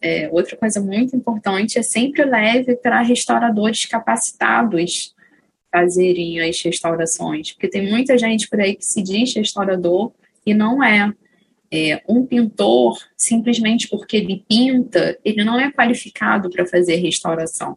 é, outra coisa muito importante é sempre leve para restauradores capacitados fazerem as restaurações, porque tem muita gente por aí que se diz restaurador e não é. é um pintor, simplesmente porque ele pinta, ele não é qualificado para fazer restauração.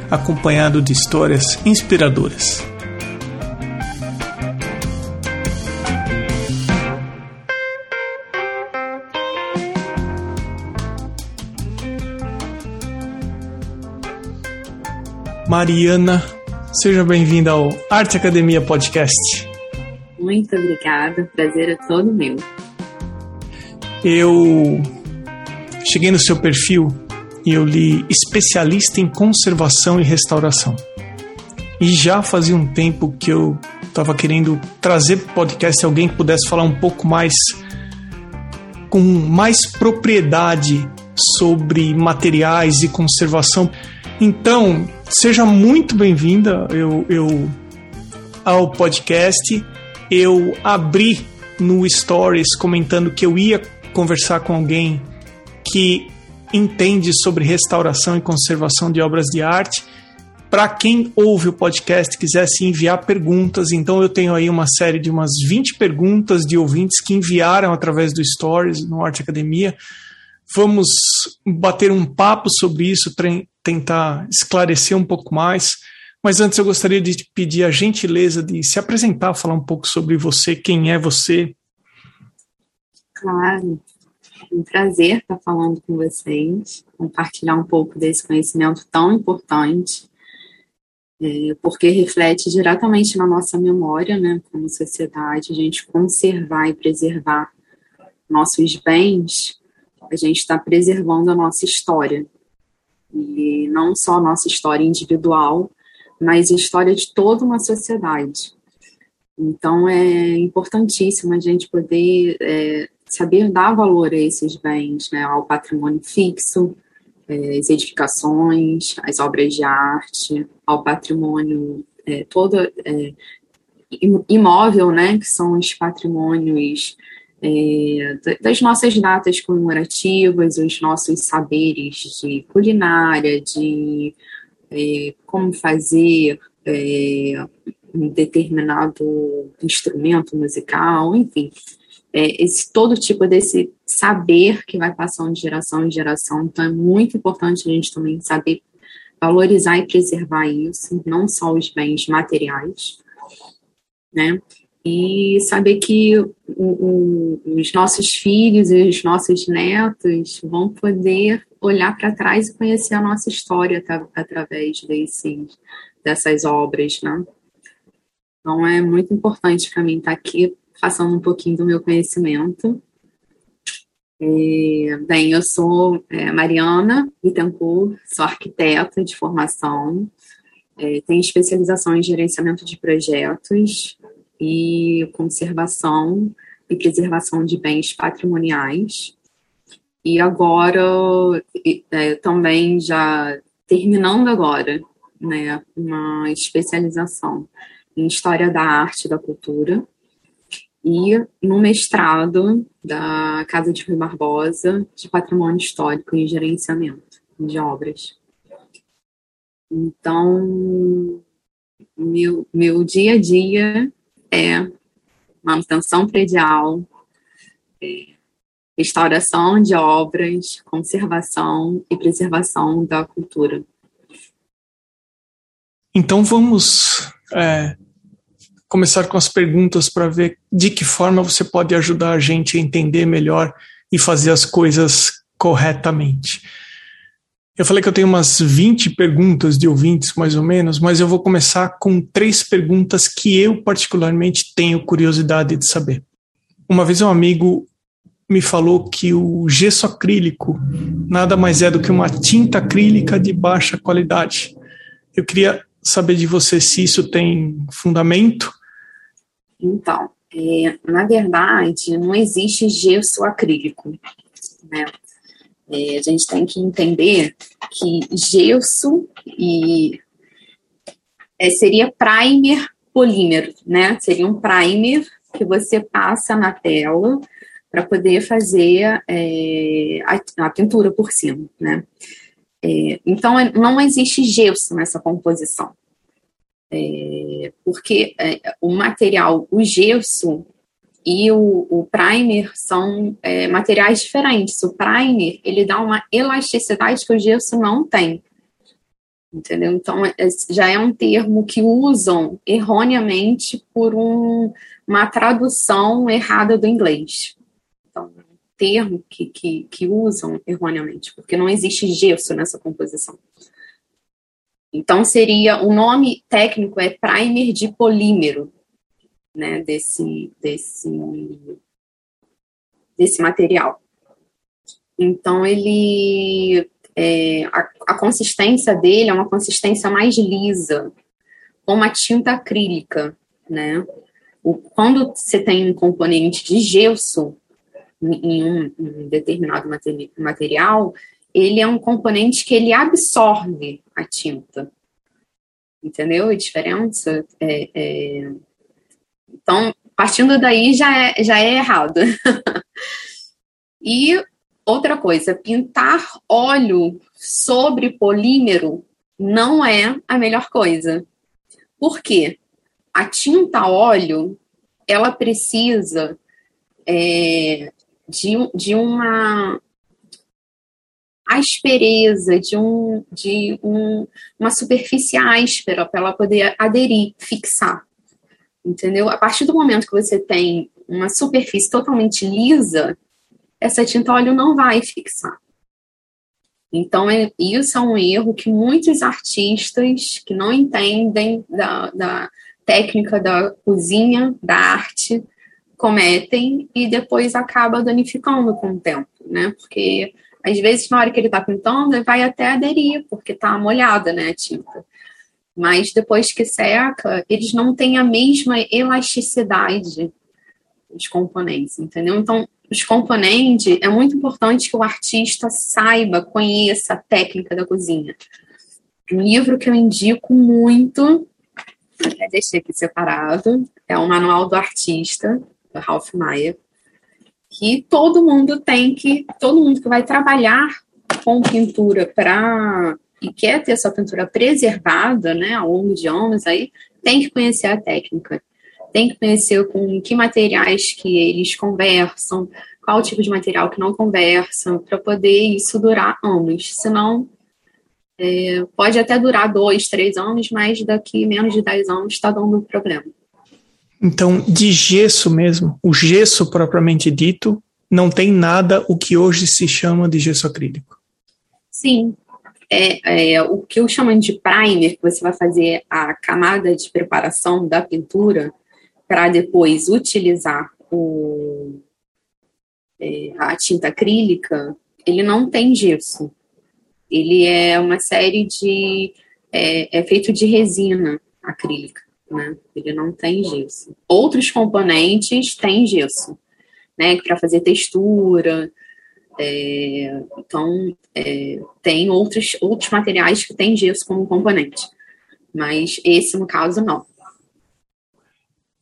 acompanhado de histórias inspiradoras. Mariana, seja bem-vinda ao Arte Academia Podcast. Muito obrigada, prazer é todo meu. Eu cheguei no seu perfil e eu li especialista em conservação e restauração. E já fazia um tempo que eu estava querendo trazer para o podcast alguém que pudesse falar um pouco mais com mais propriedade sobre materiais e conservação. Então, seja muito bem-vinda eu, eu, ao podcast. Eu abri no Stories comentando que eu ia conversar com alguém que entende sobre restauração e conservação de obras de arte. Para quem ouve o podcast quiser se enviar perguntas, então eu tenho aí uma série de umas 20 perguntas de ouvintes que enviaram através do Stories no Arte Academia. Vamos bater um papo sobre isso, tentar esclarecer um pouco mais. Mas antes eu gostaria de pedir a gentileza de se apresentar, falar um pouco sobre você, quem é você. Claro um prazer estar falando com vocês, compartilhar um pouco desse conhecimento tão importante, é, porque reflete diretamente na nossa memória, né, como sociedade, a gente conservar e preservar nossos bens, a gente está preservando a nossa história. E não só a nossa história individual, mas a história de toda uma sociedade. Então, é importantíssimo a gente poder é, saber dar valor a esses bens, né, ao patrimônio fixo, é, as edificações, as obras de arte, ao patrimônio é, todo é, imóvel, né, que são os patrimônios é, das nossas datas comemorativas, os nossos saberes de culinária, de é, como fazer é, um determinado instrumento musical, enfim, é, esse todo tipo desse saber que vai passando de geração em geração. Então, é muito importante a gente também saber valorizar e preservar isso, não só os bens materiais, né? E saber que o, o, os nossos filhos e os nossos netos vão poder olhar para trás e conhecer a nossa história através desses, dessas obras, né? Então é muito importante para mim estar aqui passando um pouquinho do meu conhecimento. Bem, eu sou é, Mariana Bittencourt, sou arquiteta de formação, é, tenho especialização em gerenciamento de projetos e conservação e preservação de bens patrimoniais. E agora, é, também já terminando agora, né, uma especialização em História da Arte e da Cultura, e no mestrado da Casa de Rui Barbosa de Patrimônio Histórico e Gerenciamento de Obras. Então, meu, meu dia a dia é manutenção predial, é, restauração de obras, conservação e preservação da cultura. Então vamos é, começar com as perguntas para ver de que forma você pode ajudar a gente a entender melhor e fazer as coisas corretamente. Eu falei que eu tenho umas 20 perguntas de ouvintes, mais ou menos, mas eu vou começar com três perguntas que eu, particularmente, tenho curiosidade de saber. Uma vez um amigo me falou que o gesso acrílico nada mais é do que uma tinta acrílica de baixa qualidade. Eu queria saber de você se isso tem fundamento. Então, é, na verdade, não existe gesso acrílico. Né? É, a gente tem que entender que gesso e é, seria primer polímero, né? Seria um primer que você passa na tela para poder fazer é, a, a, pintura por cima, né? É, então, é, não existe gesso nessa composição. É, porque é, o material, o gesso e o, o primer são é, materiais diferentes. O primer, ele dá uma elasticidade que o gesso não tem. Entendeu? Então, é, já é um termo que usam erroneamente por um, uma tradução errada do inglês. Então, é um termo que, que, que usam erroneamente, porque não existe gesso nessa composição. Então, seria, o nome técnico é primer de polímero, né, desse, desse, desse material. Então, ele, é, a, a consistência dele é uma consistência mais lisa, com uma tinta acrílica, né, o, quando você tem um componente de gesso em um, um determinado material, ele é um componente que ele absorve a tinta. Entendeu a diferença? É, é... Então, partindo daí já é, já é errado. e outra coisa, pintar óleo sobre polímero não é a melhor coisa. Por quê? a tinta óleo, ela precisa é, de, de uma aspereza, de, um, de um, uma superfície áspera para ela poder aderir, fixar. Entendeu? A partir do momento que você tem uma superfície totalmente lisa, essa tinta óleo não vai fixar. Então, é, isso é um erro que muitos artistas que não entendem da, da, técnica da cozinha, da arte, cometem e depois acaba danificando com o tempo, né? Porque às vezes na hora que ele está pintando, ele vai até aderir, porque está molhada, né, a tinta. Mas depois que seca, eles não têm a mesma elasticidade dos componentes, entendeu? Então, os componentes, é muito importante que o artista saiba, conheça a técnica da cozinha. Um livro que eu indico muito até deixei aqui separado, é o Manual do Artista, do Ralph Maia, que todo mundo tem que, todo mundo que vai trabalhar com pintura para e quer ter sua pintura preservada, né, ao longo de anos aí, tem que conhecer a técnica. Tem que conhecer com que materiais que eles conversam, qual tipo de material que não conversam, para poder isso durar anos. Senão, é, pode até durar dois, três anos, mas daqui menos de dez anos está dando problema. Então, de gesso mesmo, o gesso propriamente dito, não tem nada o que hoje se chama de gesso acrílico. Sim. É, é, o que eu chamo de primer, que você vai fazer a camada de preparação da pintura para depois utilizar o, é, a tinta acrílica, ele não tem gesso. Ele é uma série de. É, é feito de resina acrílica, né? Ele não tem gesso. Outros componentes têm gesso, né? Para fazer textura. É, então, é, tem outros, outros materiais que têm gesso como componente. Mas esse, no caso, não.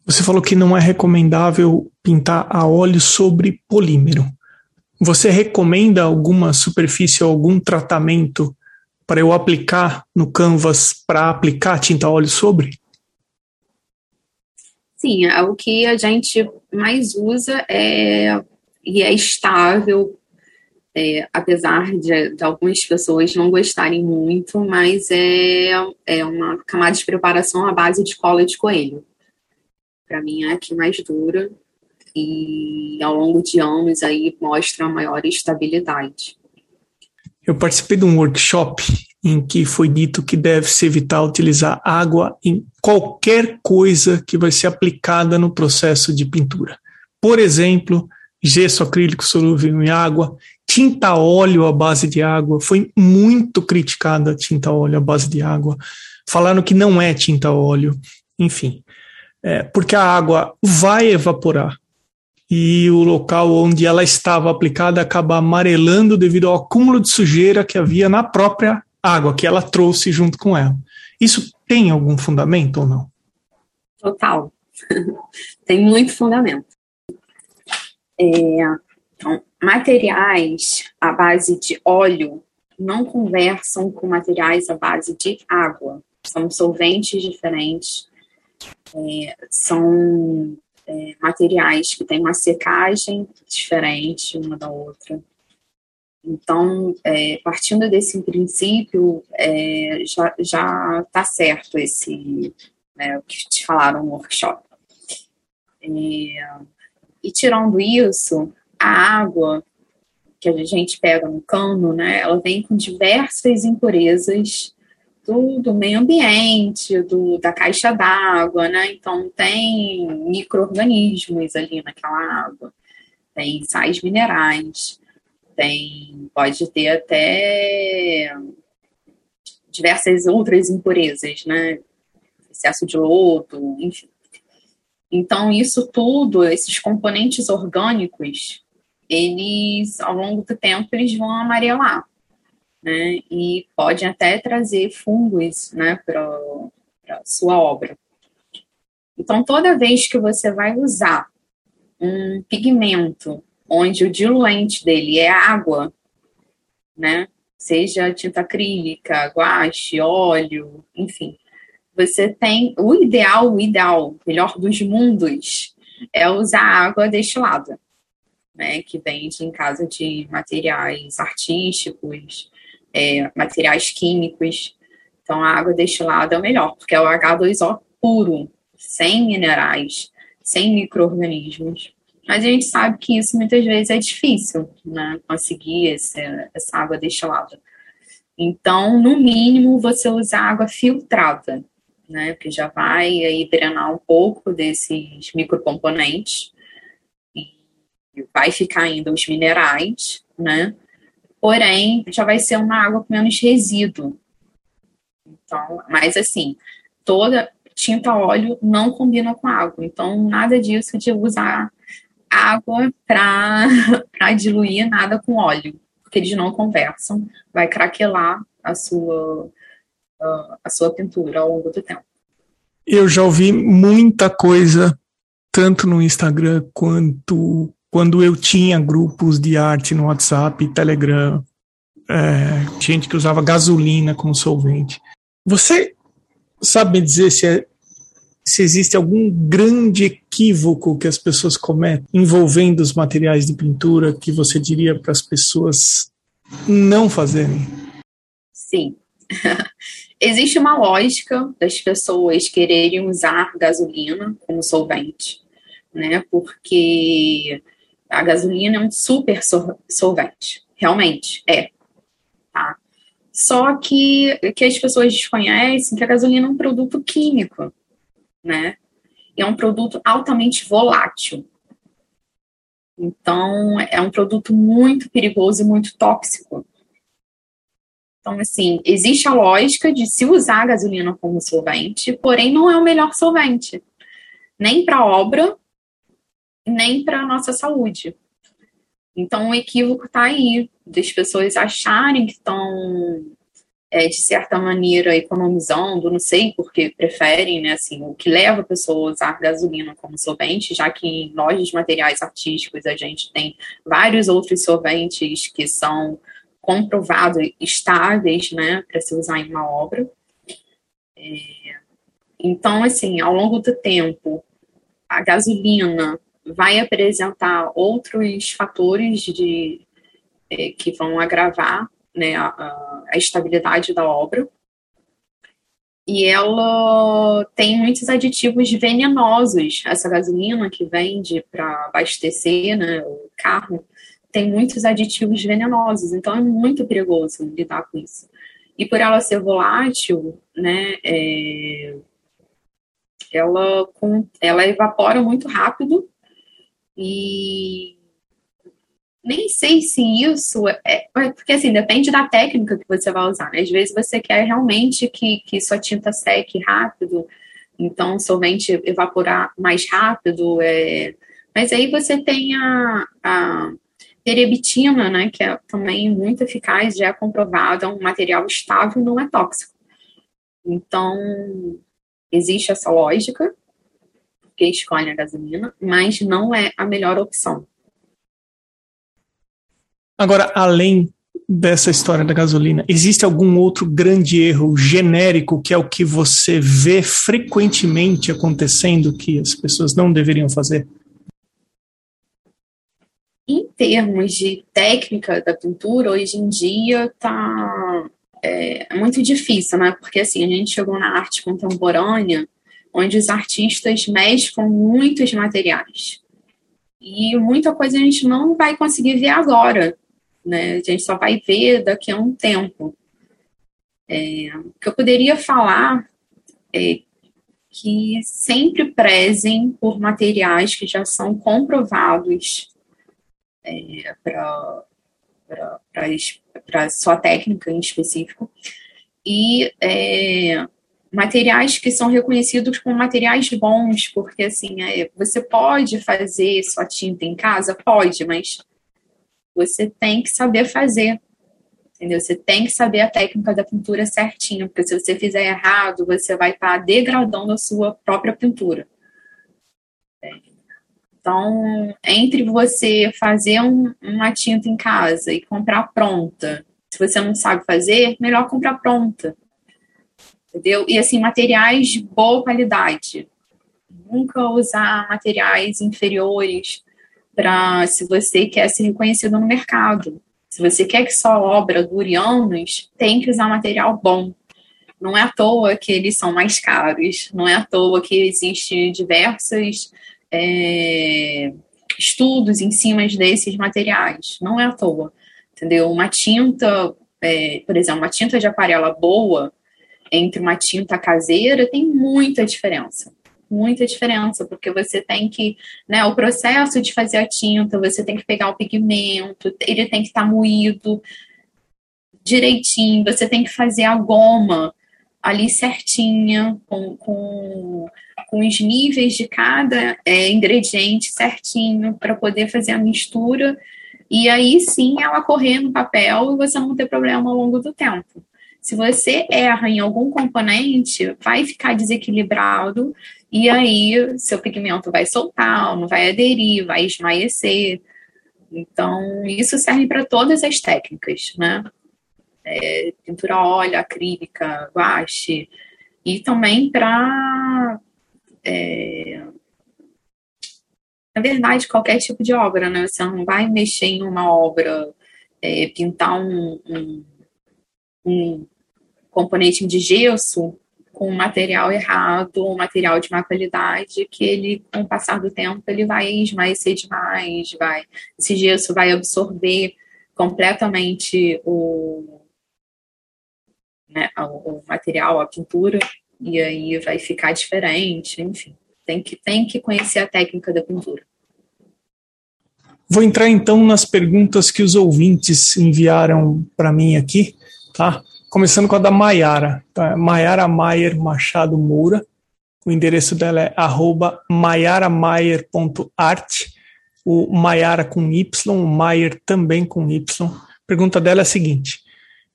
Você falou que não é recomendável pintar a óleo sobre polímero. Você recomenda alguma superfície ou algum tratamento para eu aplicar no canvas para aplicar tinta óleo sobre? Sim, é o que a gente mais usa é e é estável, é, apesar de, de, algumas pessoas não gostarem muito, mas é, é uma camada de preparação à base de cola de coelho. Para mim é a que mais dura e ao longo de anos aí mostra maior estabilidade. Eu participei de um workshop em que foi dito que deve-se evitar utilizar água em qualquer coisa que vai ser aplicada no processo de pintura. Por exemplo, gesso acrílico solúvel em água, tinta óleo à base de água. Foi muito criticada a tinta óleo à base de água. Falaram que não é tinta óleo, enfim. É, porque a água vai evaporar e o local onde ela estava aplicada acaba amarelando devido ao acúmulo de sujeira que havia na própria água que ela trouxe junto com ela. Isso tem algum fundamento ou não? Total. tem muito fundamento. É, então, materiais à base de óleo não conversam com materiais à base de água. São solventes diferentes. É, são é, materiais que têm uma secagem diferente uma da outra. Então, é, partindo desse princípio, é, já está certo esse né, o que te falaram no workshop. É, e tirando isso, a água que a gente pega no cano, né, ela vem com diversas impurezas do, do meio ambiente, do, da caixa d'água, né? Então tem micro-organismos ali naquela água, tem sais minerais, tem, pode ter até diversas outras impurezas, né? Excesso de lodo, enfim. Então, isso tudo, esses componentes orgânicos, eles, ao longo do tempo, eles vão amarelar, né? E podem até trazer fungos, né, para a sua obra. Então, toda vez que você vai usar um pigmento onde o diluente dele é água, né? Seja tinta acrílica, guache, óleo, enfim. Você tem o ideal, o ideal, melhor dos mundos, é usar água destilada, né? Que vende em casa de materiais artísticos, é, materiais químicos. Então, a água destilada é o melhor, porque é o H2O puro, sem minerais, sem micro-organismos. Mas a gente sabe que isso muitas vezes é difícil, né? Conseguir esse, essa água destilada. Então, no mínimo, você usa água filtrada, né? Que já vai aí drenar um pouco desses microcomponentes e vai ficar ainda os minerais, né? Porém, já vai ser uma água com menos resíduo. Então, mas assim, toda tinta óleo não combina com água. Então, nada disso de usar água para diluir nada com óleo, porque eles não conversam, vai craquelar a sua, a sua pintura ao longo do tempo. Eu já ouvi muita coisa, tanto no Instagram quanto quando eu tinha grupos de arte no WhatsApp, Telegram, é, gente que usava gasolina como solvente. Você sabe me dizer se é se existe algum grande equívoco que as pessoas cometem envolvendo os materiais de pintura que você diria para as pessoas não fazerem? Sim. Existe uma lógica das pessoas quererem usar gasolina como solvente, né? Porque a gasolina é um super solvente, realmente é, tá? Só que que as pessoas desconhecem que a gasolina é um produto químico, né? é um produto altamente volátil. Então, é um produto muito perigoso e muito tóxico. Então, assim, existe a lógica de se usar a gasolina como solvente, porém não é o melhor solvente, nem para a obra, nem para a nossa saúde. Então, o equívoco está aí, das pessoas acharem que estão é, de certa maneira, economizando, não sei porque preferem, né, assim, o que leva a pessoa a usar gasolina como solvente, já que em lojas de materiais artísticos a gente tem vários outros solventes que são comprovados estáveis, né, para se usar em uma obra. É, então, assim, ao longo do tempo, a gasolina vai apresentar outros fatores de, é, que vão agravar né, a, a estabilidade da obra. E ela tem muitos aditivos venenosos. Essa gasolina que vende para abastecer né, o carro tem muitos aditivos venenosos, então é muito perigoso lidar com isso. E por ela ser volátil, né, é, ela, ela evapora muito rápido e nem sei se isso é, é, porque assim depende da técnica que você vai usar. Né? Às vezes você quer realmente que, que sua tinta seque rápido, então solvente evaporar mais rápido. É... Mas aí você tem a, a terebitina, né, que é também muito eficaz, já é comprovado, é um material estável, não é tóxico. Então existe essa lógica que escolhe a gasolina, mas não é a melhor opção. Agora, além dessa história da gasolina, existe algum outro grande erro genérico que é o que você vê frequentemente acontecendo que as pessoas não deveriam fazer? Em termos de técnica da pintura, hoje em dia tá é, muito difícil, né? Porque assim, a gente chegou na arte contemporânea, onde os artistas mesclam muitos materiais. E muita coisa a gente não vai conseguir ver agora né? A gente só vai ver daqui a um tempo. É, o que eu poderia falar é que sempre prezem por materiais que já são comprovados é, para sua técnica em específico e é, materiais que são reconhecidos como materiais bons, porque assim, é, você pode fazer sua tinta em casa? Pode, mas você tem que saber fazer. Entendeu? Você tem que saber a técnica da pintura certinho, porque se você fizer errado, você vai estar tá degradando a sua própria pintura. Então, entre você fazer um, uma tinta em casa e comprar pronta, se você não sabe fazer, melhor comprar pronta. Entendeu? E assim, materiais de boa qualidade. Nunca usar materiais inferiores para se você quer ser reconhecido no mercado. Se você quer que sua obra dure anos, tem que usar material bom. Não é à toa que eles são mais caros, não é à toa que existem diversos é, estudos em cima desses materiais. Não é à toa, entendeu? Uma tinta, é, por exemplo, uma tinta de aquarela boa entre uma tinta caseira tem muita diferença muita diferença, porque você tem que, né, o processo de fazer a tinta, você tem que pegar o pigmento, ele tem que estar tá moído direitinho, você tem que fazer a goma ali certinha, com, com, com os níveis de cada é, ingrediente certinho, para poder fazer a mistura, e aí sim ela correr no papel e você não ter problema ao longo do tempo. Se você erra em algum componente, vai ficar desequilibrado e aí seu pigmento vai soltar, não vai aderir, vai esmaecer. Então, isso serve para todas as técnicas, né? É, pintura óleo, acrílica, guache, e também para. É, na verdade, qualquer tipo de obra, né? Você não vai mexer em uma obra, é, pintar um, um, um componente de gesso com material errado, um material de má qualidade, que ele, com o passar do tempo, ele vai esmaecer demais, vai, esse gesso vai absorver completamente o, né, o, o material, a pintura, e aí vai ficar diferente, enfim. Tem que, tem que conhecer a técnica da pintura. Vou entrar então nas perguntas que os ouvintes enviaram para mim aqui, tá? Começando com a da Maiara, tá? Maiara Maier Machado Moura. O endereço dela é arroba maiaramaier.art. O Maiara com Y, o Maier também com Y. A pergunta dela é a seguinte: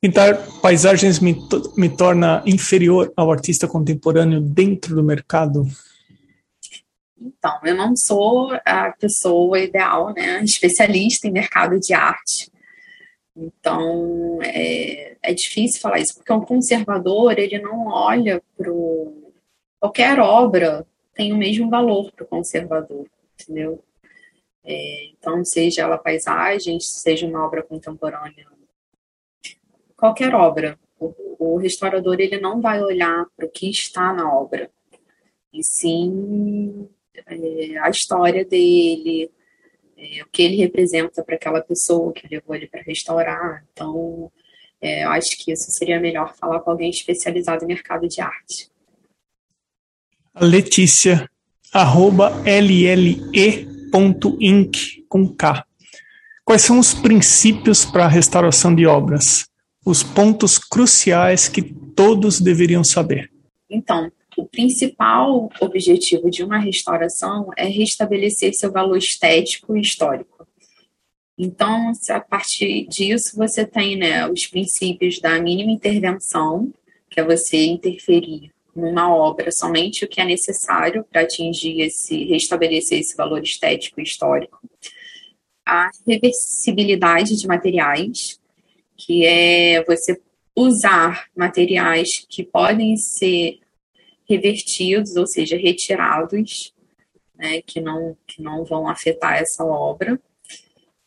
Pintar paisagens me, me torna inferior ao artista contemporâneo dentro do mercado? Então, eu não sou a pessoa ideal, né? Especialista em mercado de arte então, é, é difícil falar isso, porque um conservador, ele não olha para Qualquer obra tem o mesmo valor para o conservador, entendeu? É, então, seja ela paisagem, seja uma obra contemporânea, qualquer obra, o, o restaurador, ele não vai olhar para o que está na obra, e sim é, a história dele, é, o que ele representa para aquela pessoa que levou ele para restaurar. Então, é, eu acho que isso seria melhor falar com alguém especializado em mercado de arte. Letícia, arroba lle.inc com K. Quais são os princípios para a restauração de obras? Os pontos cruciais que todos deveriam saber. Então, o principal objetivo de uma restauração é restabelecer seu valor estético e histórico. Então, a partir disso, você tem né, os princípios da mínima intervenção, que é você interferir numa obra somente o que é necessário para atingir esse, restabelecer esse valor estético e histórico. A reversibilidade de materiais, que é você usar materiais que podem ser revertidos, ou seja, retirados, né, que, não, que não vão afetar essa obra,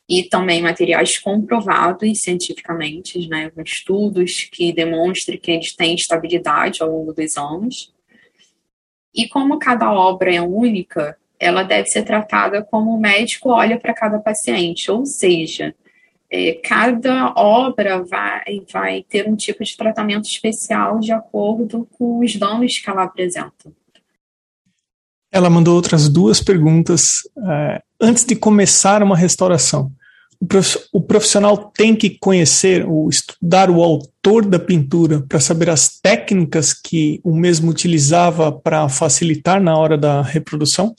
e também materiais comprovados cientificamente, né, estudos que demonstrem que eles têm estabilidade ao longo dos anos. E como cada obra é única, ela deve ser tratada como o médico olha para cada paciente, ou seja, é, cada obra vai, vai ter um tipo de tratamento especial de acordo com os danos que ela apresenta. Ela mandou outras duas perguntas. É, antes de começar uma restauração, o profissional tem que conhecer ou estudar o autor da pintura para saber as técnicas que o mesmo utilizava para facilitar na hora da reprodução?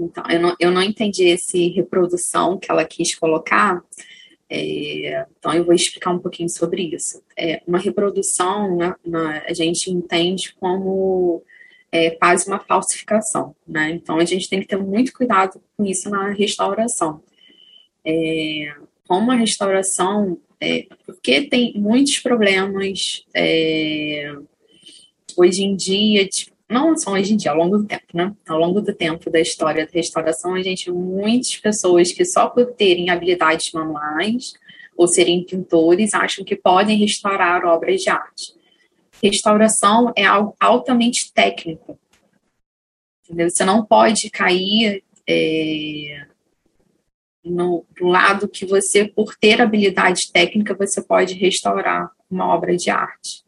Então, eu não, eu não entendi esse reprodução que ela quis colocar, é, então eu vou explicar um pouquinho sobre isso. É, uma reprodução, né, na, a gente entende como é, quase uma falsificação, né? Então a gente tem que ter muito cuidado com isso na restauração. É, como a restauração, é, porque tem muitos problemas é, hoje em dia, tipo, não só hoje em dia, ao longo do tempo, né? Ao longo do tempo da história da restauração, a gente muitas pessoas que só por terem habilidades manuais ou serem pintores acham que podem restaurar obras de arte. Restauração é algo altamente técnico. Entendeu? Você não pode cair é, no, lado que você, por ter habilidade técnica, você pode restaurar uma obra de arte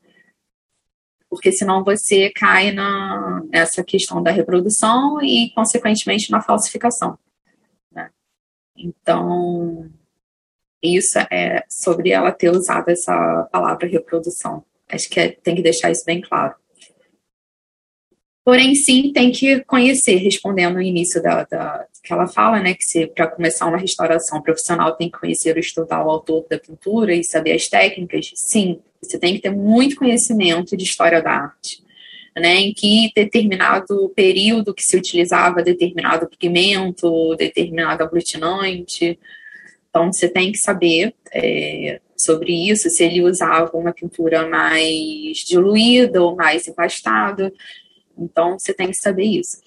porque senão você cai na, nessa questão da reprodução e, consequentemente, na falsificação. Né? Então, isso é sobre ela ter usado essa palavra reprodução. Acho que é, tem que deixar isso bem claro. Porém, sim, tem que conhecer, respondendo no início da, da que ela fala, né, que para começar uma restauração profissional tem que conhecer ou estudar o autor da pintura e saber as técnicas. Sim, você tem que ter muito conhecimento de história da arte. Né, em que determinado período que se utilizava determinado pigmento, determinado aglutinante. Então, você tem que saber é, sobre isso, se ele usava uma pintura mais diluída ou mais empastada. Então, você tem que saber isso.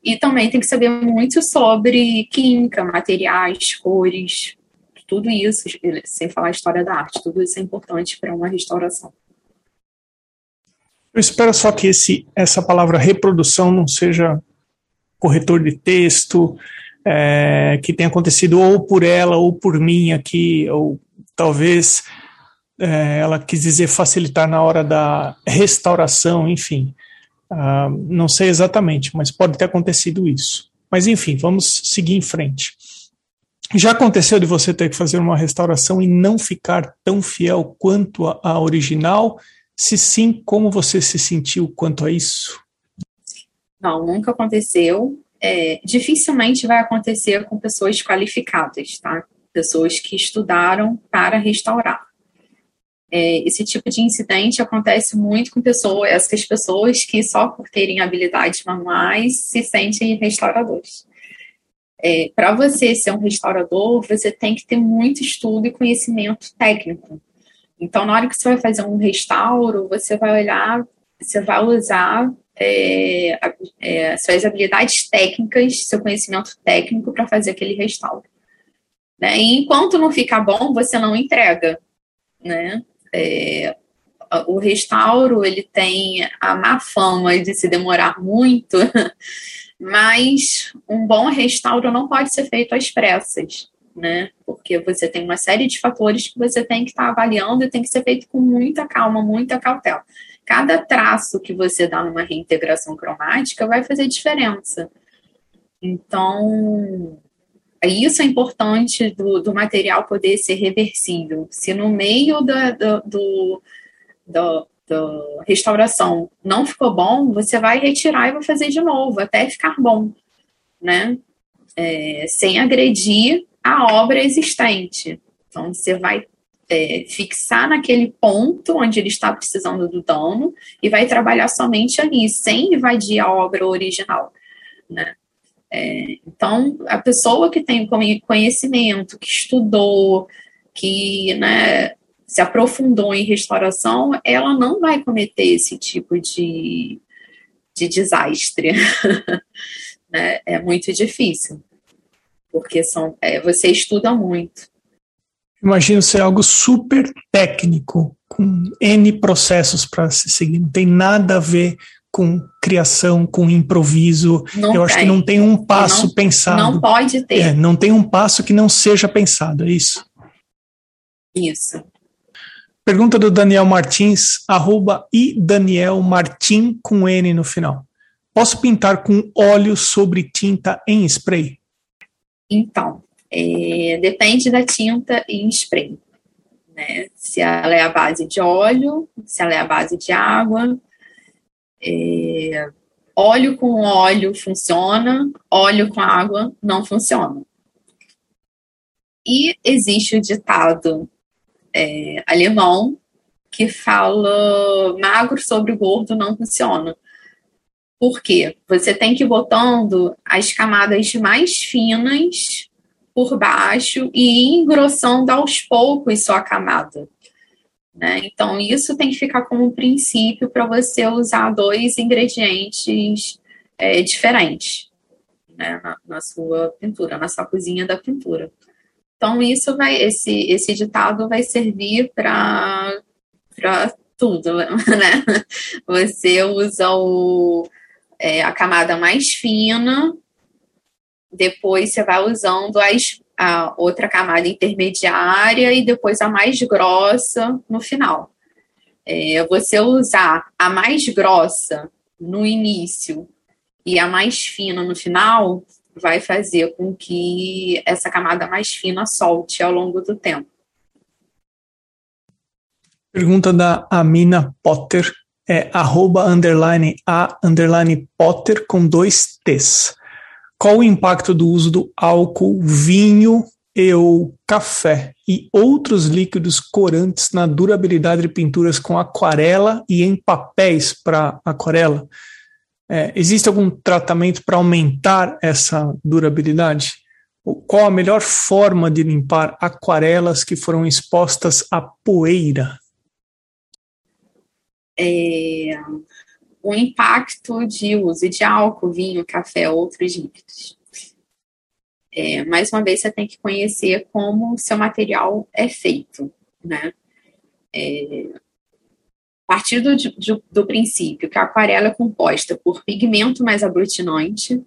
E também tem que saber muito sobre química, materiais, cores, tudo isso, sem falar a história da arte, tudo isso é importante para uma restauração. Eu espero só que esse, essa palavra reprodução não seja corretor de texto, é, que tenha acontecido ou por ela ou por mim aqui, ou talvez é, ela quis dizer facilitar na hora da restauração, enfim. Uh, não sei exatamente, mas pode ter acontecido isso. Mas enfim, vamos seguir em frente. Já aconteceu de você ter que fazer uma restauração e não ficar tão fiel quanto a, a original? Se sim, como você se sentiu quanto a isso? Não, nunca aconteceu. É, dificilmente vai acontecer com pessoas qualificadas, tá? Pessoas que estudaram para restaurar. É, esse tipo de incidente acontece muito com pessoas, essas pessoas que só por terem habilidades manuais se sentem restauradores. É, Para você ser um restaurador, você tem que ter muito estudo e conhecimento técnico. Então, na hora que você vai fazer um restauro, você vai olhar, você vai usar é, é, suas habilidades técnicas, seu conhecimento técnico para fazer aquele restauro. Né? E enquanto não ficar bom, você não entrega. Né? É, o restauro ele tem a má fama de se demorar muito, mas um bom restauro não pode ser feito às pressas, né? Porque você tem uma série de fatores que você tem que estar tá avaliando e tem que ser feito com muita calma, muita cautela. Cada traço que você dá numa reintegração cromática vai fazer diferença. Então, isso é importante do, do material poder ser reversível. Se no meio da, do, do, do, do restauração não ficou bom, você vai retirar e vai fazer de novo, até ficar bom, né? É, sem agredir a obra existente. Então, você vai é, fixar naquele ponto onde ele está precisando do dano e vai trabalhar somente ali, sem invadir a obra original, né? É, então, a pessoa que tem conhecimento, que estudou, que né, se aprofundou em restauração, ela não vai cometer esse tipo de, de desastre. né? É muito difícil, porque são, é, você estuda muito. Imagino ser algo super técnico, com N processos para se seguir, não tem nada a ver com criação, com improviso. Não Eu tem. acho que não tem um passo não, pensado. Não pode ter. É, não tem um passo que não seja pensado, é isso? Isso. Pergunta do Daniel Martins, arroba e Daniel Martin com N no final. Posso pintar com óleo sobre tinta em spray? Então, é, depende da tinta em spray. Né? Se ela é a base de óleo, se ela é a base de água, é, óleo com óleo funciona, óleo com água não funciona. E existe o ditado é, alemão que fala magro sobre gordo não funciona. Por quê? Você tem que ir botando as camadas mais finas por baixo e engrossando aos poucos sua camada. Né? Então, isso tem que ficar como um princípio para você usar dois ingredientes é, diferentes né? na, na, sua pintura, na sua cozinha da pintura. Então, isso vai, esse, esse ditado vai servir para tudo, né? Você usa o, é, a camada mais fina, depois você vai usando as a outra camada intermediária e depois a mais grossa no final. É, você usar a mais grossa no início e a mais fina no final vai fazer com que essa camada mais fina solte ao longo do tempo. Pergunta da Amina Potter é arroba underline a underline Potter com dois T's. Qual o impacto do uso do álcool, vinho e ou café e outros líquidos corantes na durabilidade de pinturas com aquarela e em papéis para aquarela? É, existe algum tratamento para aumentar essa durabilidade? Qual a melhor forma de limpar aquarelas que foram expostas à poeira? É, o impacto de uso de álcool, vinho, café, outros líquidos. É, mais uma vez, você tem que conhecer como o seu material é feito, né? É, a partir do, do, do, princípio que a aquarela é composta por pigmento mais aglutinante,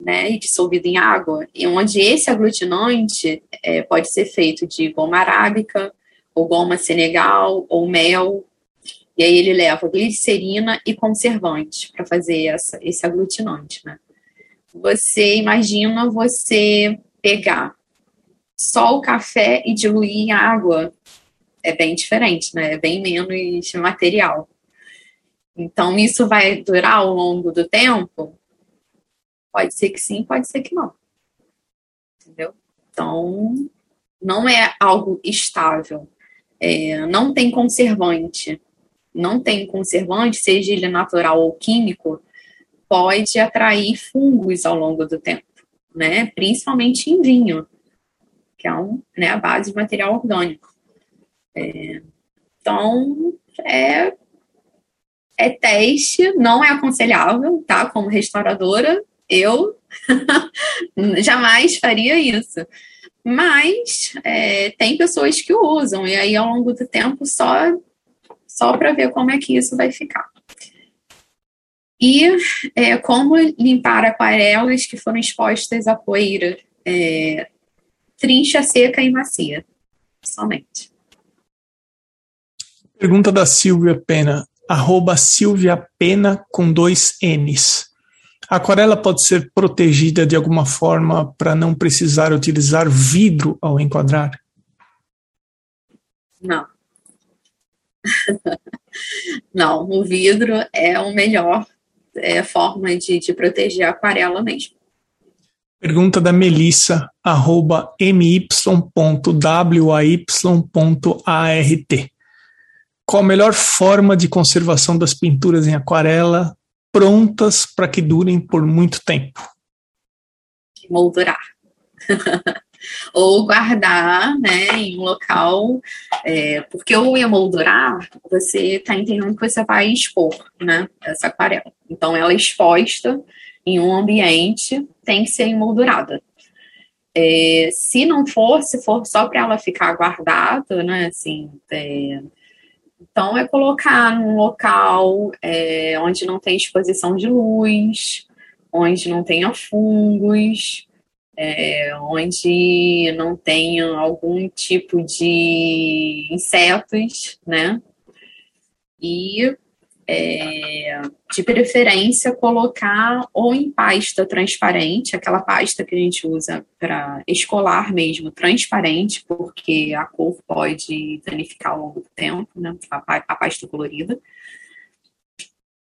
né, e dissolvido em água, e onde esse aglutinante é, pode ser feito de goma arábica, ou goma senegal, ou mel, e aí ele leva glicerina e conservante para fazer essa, esse aglutinante, né? Você imagina você pegar só o café e diluir em água. É bem diferente, né? É bem menos material. Então, isso vai durar ao longo do tempo? Pode ser que sim, pode ser que não. Entendeu? Então, não é algo estável. É, não tem conservante não tem conservante, seja ele natural ou químico, pode atrair fungos ao longo do tempo, né? Principalmente em vinho, que é um, né, a base de material orgânico. É, então, é, é teste, não é aconselhável, tá? Como restauradora, eu jamais faria isso. Mas é, tem pessoas que usam, e aí ao longo do tempo só só para ver como é que isso vai ficar. E é, como limpar aquarelas que foram expostas à poeira é, trincha, seca e macia, somente. Pergunta da Silvia Pena, arroba Silvia Pena com dois N's. A aquarela pode ser protegida de alguma forma para não precisar utilizar vidro ao enquadrar? Não. não, o vidro é o melhor é, forma de, de proteger a aquarela mesmo. Pergunta da Melissa, arroba my.way.art. Qual a melhor forma de conservação das pinturas em aquarela prontas para que durem por muito tempo? Moldurar. ou guardar né, em um local, é, porque o emoldurar, você está entendendo que você vai expor né, essa aquarela. Então, ela exposta em um ambiente, tem que ser emoldurada. É, se não for, se for só para ela ficar guardada, né, assim, é, então é colocar num local é, onde não tem exposição de luz, onde não tenha fungos, é, onde não tenha algum tipo de insetos, né? E é, de preferência colocar ou em pasta transparente, aquela pasta que a gente usa para escolar mesmo, transparente, porque a cor pode danificar ao longo do tempo, né? A, a pasta colorida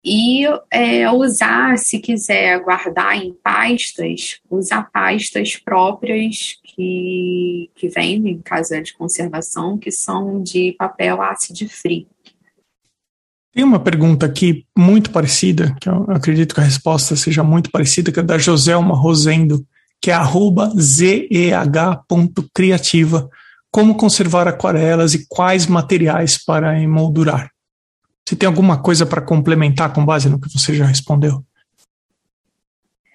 e é, usar, se quiser guardar em pastas, usar pastas próprias que, que vendem em casa de conservação, que são de papel ácido free. Tem uma pergunta aqui muito parecida, que eu acredito que a resposta seja muito parecida, que é da Joselma Rosendo, que é arroba zeh.criativa. Como conservar aquarelas e quais materiais para emoldurar? Se tem alguma coisa para complementar com base no que você já respondeu?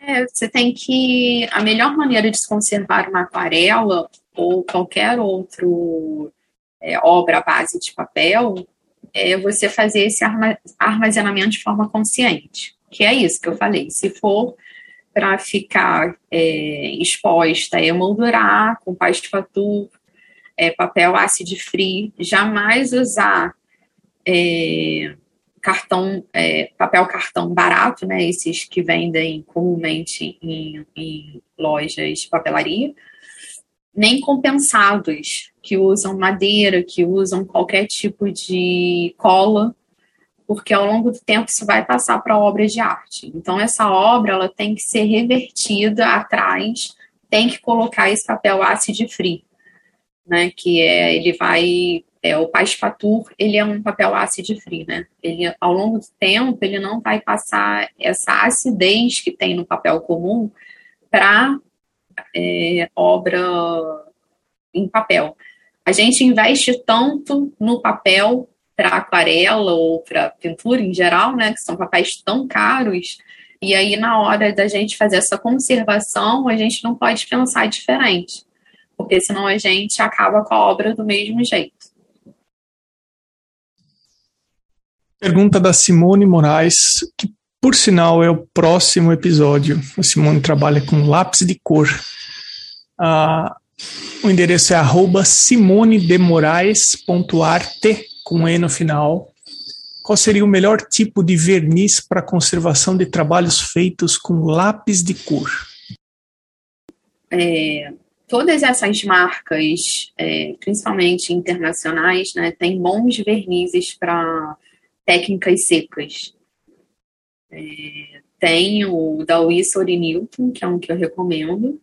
É, você tem que. A melhor maneira de se conservar uma aquarela ou qualquer outra é, obra à base de papel é você fazer esse armazenamento de forma consciente. Que é isso que eu falei. Se for para ficar é, exposta, emoldurar com pastafatur, é, papel ácido free, jamais usar é, cartão, é, papel cartão barato, né, esses que vendem comumente em, em lojas de papelaria, nem compensados, que usam madeira, que usam qualquer tipo de cola, porque ao longo do tempo isso vai passar para obra de arte. Então essa obra ela tem que ser revertida atrás, tem que colocar esse papel ácido free, né, que é ele vai é, o Passepartout, ele é um papel ácido free, né? Ele, ao longo do tempo, ele não vai passar essa acidez que tem no papel comum para é, obra em papel. A gente investe tanto no papel para aquarela ou para pintura em geral, né, que são papéis tão caros, e aí na hora da gente fazer essa conservação, a gente não pode pensar diferente, porque senão a gente acaba com a obra do mesmo jeito. Pergunta da Simone Moraes, que por sinal é o próximo episódio. A Simone trabalha com lápis de cor. Ah, o endereço é arroba simonedemoraes.arte, com E no final. Qual seria o melhor tipo de verniz para conservação de trabalhos feitos com lápis de cor? É, todas essas marcas, é, principalmente internacionais, né, têm bons vernizes para técnicas secas. É, tem o da Wissor Newton, que é um que eu recomendo,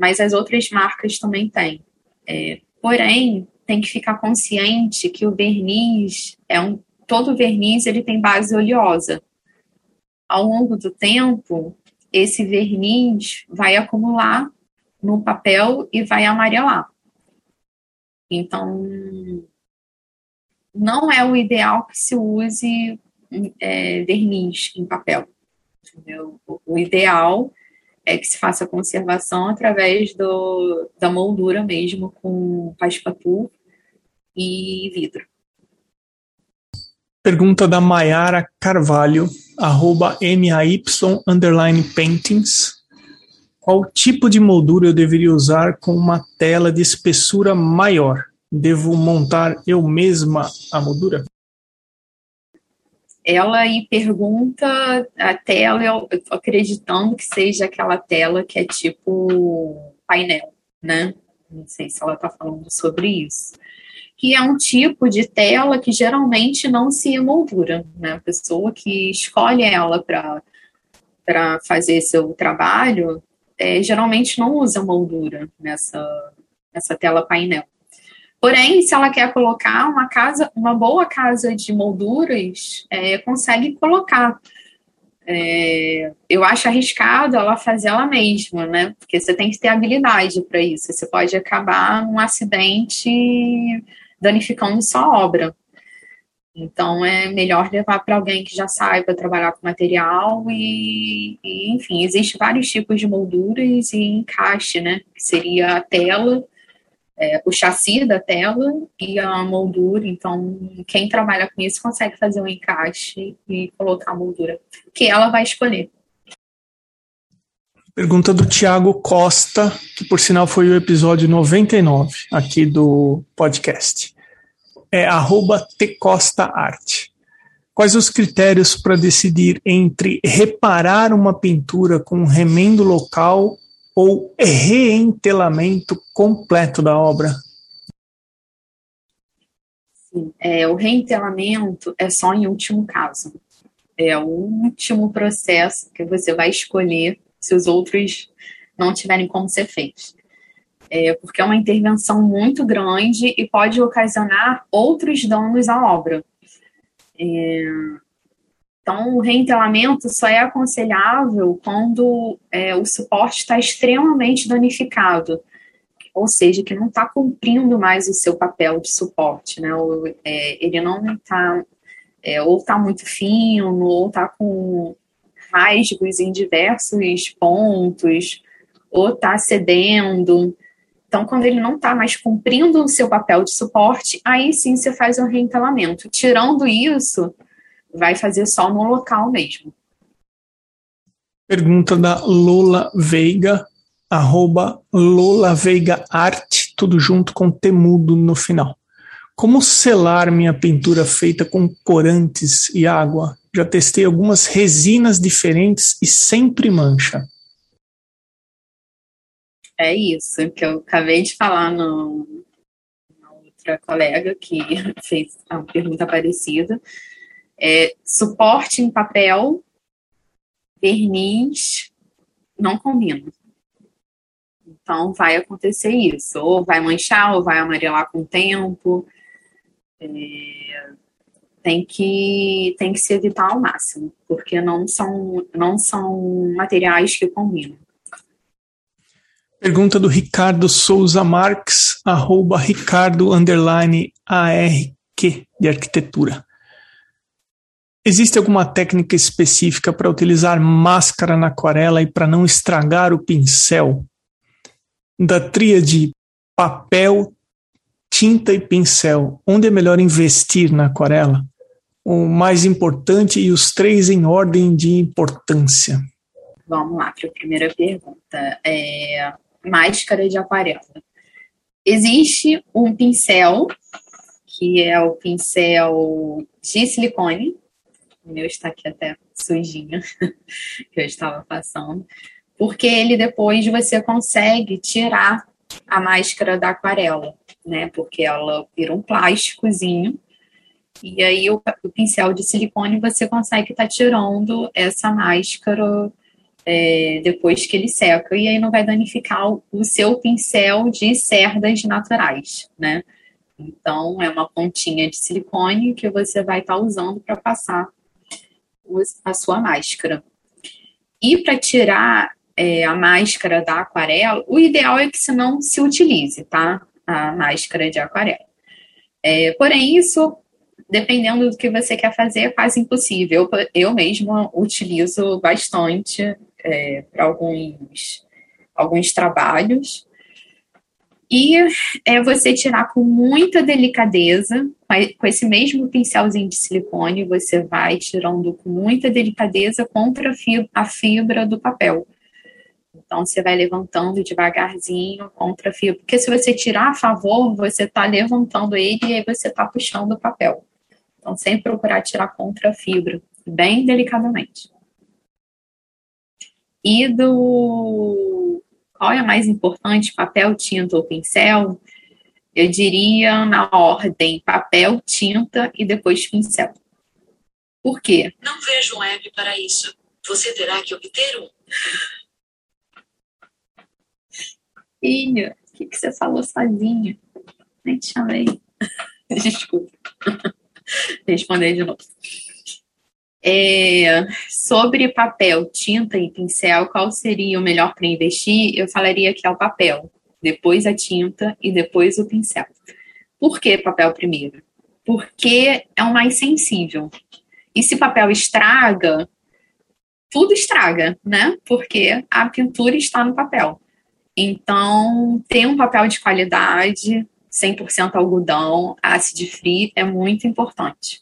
mas as outras marcas também têm. É, porém, tem que ficar consciente que o verniz é um todo verniz ele tem base oleosa. Ao longo do tempo, esse verniz vai acumular no papel e vai amarelar. Então, não é o ideal que se use é, verniz em papel. Entendeu? O ideal é que se faça a conservação através do, da moldura mesmo, com passepartout e vidro. Pergunta da Maiara Carvalho, arroba MAY underline paintings. Qual tipo de moldura eu deveria usar com uma tela de espessura maior? Devo montar eu mesma a moldura? Ela aí pergunta a tela, eu acreditando que seja aquela tela que é tipo painel, né? Não sei se ela está falando sobre isso que é um tipo de tela que geralmente não se emoldura, né? A pessoa que escolhe ela para fazer seu trabalho, é, geralmente não usa moldura nessa, nessa tela painel. Porém, se ela quer colocar uma casa, uma boa casa de molduras, é, consegue colocar. É, eu acho arriscado ela fazer ela mesma, né? Porque você tem que ter habilidade para isso. Você pode acabar num acidente danificando sua obra. Então é melhor levar para alguém que já saiba trabalhar com material e, e, enfim, existe vários tipos de molduras e encaixe, né? Que seria a tela, é, o chassi da tela e a moldura. Então, quem trabalha com isso consegue fazer um encaixe e colocar a moldura que ela vai escolher. Pergunta do Tiago Costa, que por sinal foi o episódio 99 aqui do podcast. É arroba tecostaarte. Quais os critérios para decidir entre reparar uma pintura com remendo local ou reentelamento completo da obra? Sim, é, o reentelamento é só em último caso. É o último processo que você vai escolher se os outros não tiverem como ser feitos. É, porque é uma intervenção muito grande e pode ocasionar outros danos à obra. É, então, o reentelamento só é aconselhável quando é, o suporte está extremamente danificado, ou seja, que não está cumprindo mais o seu papel de suporte, né? Ou, é, ele não está, é, ou está muito fino, ou está com rasgos em diversos pontos, ou está cedendo. Então, quando ele não está mais cumprindo o seu papel de suporte, aí sim você faz o reentelamento. Tirando isso, vai fazer só no local mesmo. Pergunta da Lola Veiga, arroba Lola Veiga Arte, tudo junto com temudo no final. Como selar minha pintura feita com corantes e água? Já testei algumas resinas diferentes e sempre mancha. É isso que eu acabei de falar no, na outra colega que fez uma pergunta parecida. É, suporte em papel, verniz, não combina. Então vai acontecer isso, ou vai manchar, ou vai amarelar com o tempo. É, tem que, tem que se evitar ao máximo, porque não são, não são materiais que combinam. Pergunta do Ricardo Souza Marques, arroba Ricardo underline ARQ de arquitetura. Existe alguma técnica específica para utilizar máscara na aquarela e para não estragar o pincel? Da tríade papel, tinta e pincel, onde é melhor investir na aquarela? o mais importante e os três em ordem de importância? Vamos lá para a primeira pergunta. É, máscara de aquarela. Existe um pincel, que é o pincel de silicone. O meu está aqui até sujinho, que eu estava passando. Porque ele depois você consegue tirar a máscara da aquarela, né? Porque ela vira um plásticozinho e aí o, o pincel de silicone você consegue estar tá tirando essa máscara é, depois que ele seca. E aí não vai danificar o, o seu pincel de cerdas naturais, né? Então é uma pontinha de silicone que você vai estar tá usando para passar a sua máscara. E para tirar é, a máscara da aquarela, o ideal é que se não se utilize, tá? A máscara de aquarela. É, porém, isso dependendo do que você quer fazer, é quase impossível. Eu, eu mesma utilizo bastante é, para alguns, alguns trabalhos. E é você tirar com muita delicadeza, com esse mesmo pincelzinho de silicone, você vai tirando com muita delicadeza contra a fibra do papel. Então, você vai levantando devagarzinho contra a fibra. Porque se você tirar a favor, você está levantando ele e aí você está puxando o papel. Então, sempre procurar tirar contra a fibra, bem delicadamente. E do qual é mais importante, papel, tinta ou pincel? Eu diria na ordem papel, tinta e depois pincel. Por quê? Não vejo um app para isso. Você terá que obter um. Filha, o que, que você falou sozinha? Nem te chamei. Desculpa. Responder de novo. É, sobre papel, tinta e pincel, qual seria o melhor para investir? Eu falaria que é o papel, depois a tinta e depois o pincel. Por que papel primeiro? Porque é o mais sensível. E se papel estraga, tudo estraga, né? Porque a pintura está no papel. Então, ter um papel de qualidade, 100% algodão, acid free, é muito importante.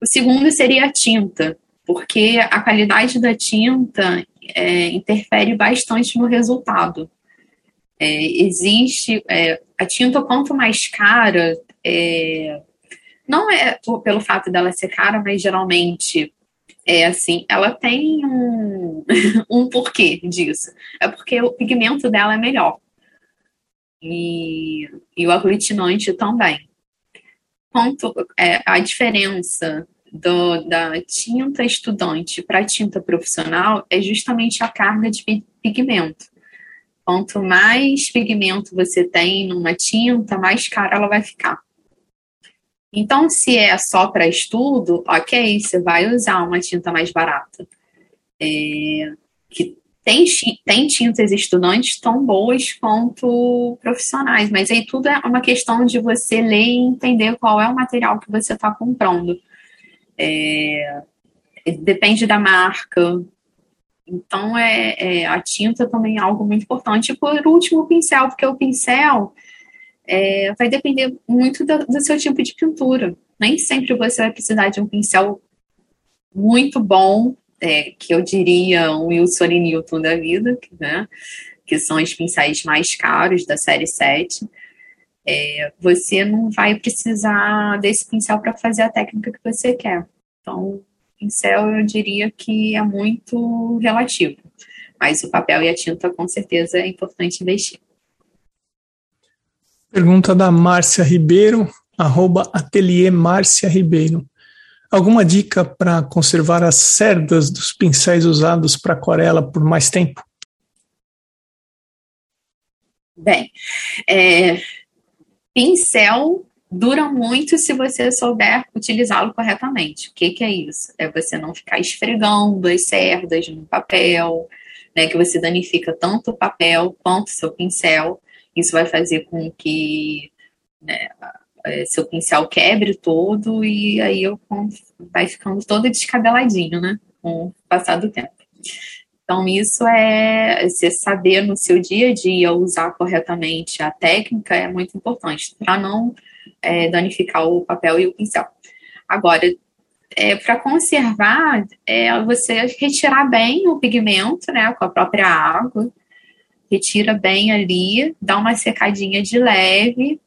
O segundo seria a tinta, porque a qualidade da tinta é, interfere bastante no resultado. É, existe é, a tinta quanto mais cara, é, não é pelo fato dela ser cara, mas geralmente é assim, ela tem um, um porquê disso. É porque o pigmento dela é melhor. E, e o aglutinante também. Quanto é, a diferença do, da tinta estudante para a tinta profissional é justamente a carga de pigmento. Quanto mais pigmento você tem numa tinta, mais cara ela vai ficar. Então, se é só para estudo, ok, você vai usar uma tinta mais barata. É, que tem, tem tintas estudantes tão boas quanto profissionais, mas aí tudo é uma questão de você ler e entender qual é o material que você está comprando. É, depende da marca. Então, é, é, a tinta também é algo muito importante. E por último, o pincel, porque o pincel é, vai depender muito do, do, seu tipo de pintura. Nem sempre você vai precisar de um pincel muito bom, é, que eu diria um Wilson e Newton da vida, né? que são os pincéis mais caros da série 7. É, você não vai precisar desse pincel para fazer a técnica que você quer. Então, pincel eu diria que é muito relativo, mas o papel e a tinta com certeza é importante investir. Pergunta da Márcia Ribeiro, arroba ateliê Márcia Ribeiro. Alguma dica para conservar as cerdas dos pincéis usados para aquarela por mais tempo? Bem, é, pincel dura muito se você souber utilizá-lo corretamente. O que, que é isso? É você não ficar esfregando as cerdas no papel, né, que você danifica tanto o papel quanto o seu pincel. Isso vai fazer com que né, é, seu pincel quebre todo e aí eu vai ficando todo descabeladinho, né? Com o passar do tempo. Então, isso é você saber no seu dia a dia usar corretamente a técnica é muito importante para não é, danificar o papel e o pincel. Agora, é, para conservar, é você retirar bem o pigmento, né, com a própria água, retira bem ali, dá uma secadinha de leve,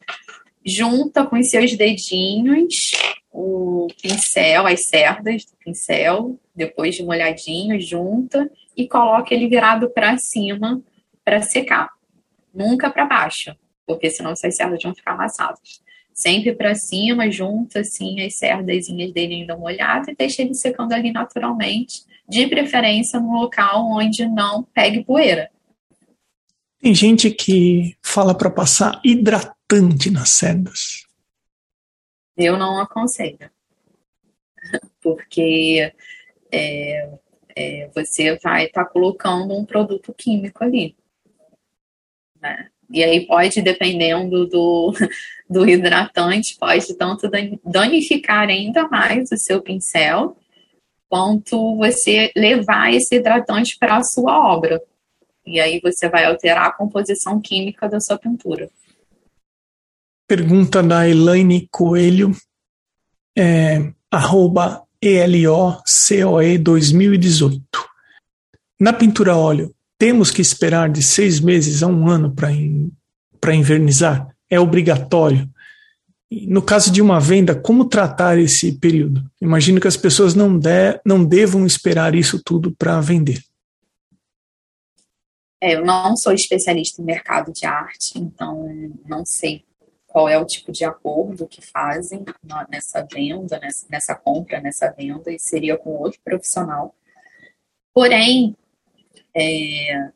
junta com os seus dedinhos o pincel, as cerdas do pincel, depois de molhadinho, junta e coloca ele virado para cima para secar. Nunca para baixo, porque senão essas cerdas vão ficar amassadas. Sempre para cima, junta assim as cerdazinhas dele ainda molhado e deixa ele secando ali naturalmente, de preferência num local onde não pegue poeira tem gente que fala para passar hidratante nas cerdas. Eu não aconselho. Porque é, é, você vai estar tá colocando um produto químico ali. Né? E aí pode, dependendo do, do hidratante, pode tanto danificar ainda mais o seu pincel, quanto você levar esse hidratante para a sua obra. E aí você vai alterar a composição química da sua pintura. Pergunta da Elaine Coelho, é, arroba ELOCOE 2018. Na pintura óleo, temos que esperar de seis meses a um ano para in, invernizar? É obrigatório? No caso de uma venda, como tratar esse período? Imagino que as pessoas não, de, não devam esperar isso tudo para vender. É, eu não sou especialista em mercado de arte, então não sei qual é o tipo de acordo que fazem nessa venda, nessa, nessa compra, nessa venda, e seria com outro profissional. Porém, é,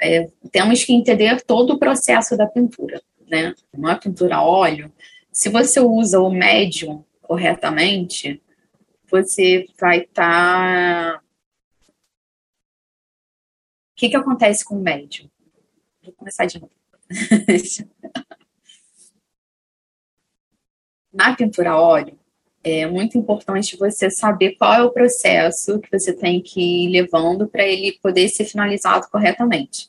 é, temos que entender todo o processo da pintura né? Uma pintura a óleo, se você usa o médium corretamente, você vai estar. Tá... O que, que acontece com o médium? Vou começar de novo. Na pintura a óleo, é muito importante você saber qual é o processo que você tem que ir levando para ele poder ser finalizado corretamente.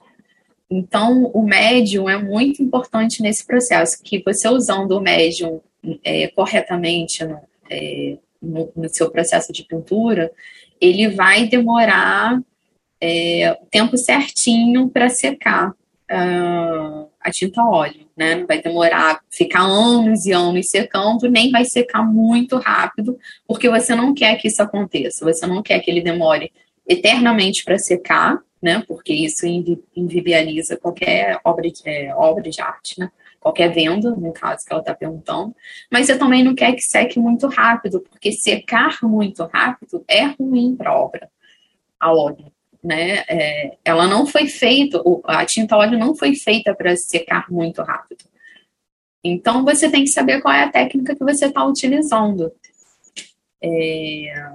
Então, o médium é muito importante nesse processo, que você usando o médium é, corretamente no, é, no, no, seu processo de pintura, ele vai demorar é, o tempo certinho para secar uh, a tinta óleo, né? Não vai demorar, ficar anos e anos secando, nem vai secar muito rápido, porque você não quer que isso aconteça, você não quer que ele demore eternamente para secar, né? Porque isso inviabiliza qualquer obra de, é, obra de arte, né? Qualquer venda, no caso que ela está perguntando. Mas você também não quer que seque muito rápido, porque secar muito rápido é ruim para a obra, a óleo. Né? É, ela não foi feita, a tinta óleo não foi feita para secar muito rápido. Então você tem que saber qual é a técnica que você está utilizando. É,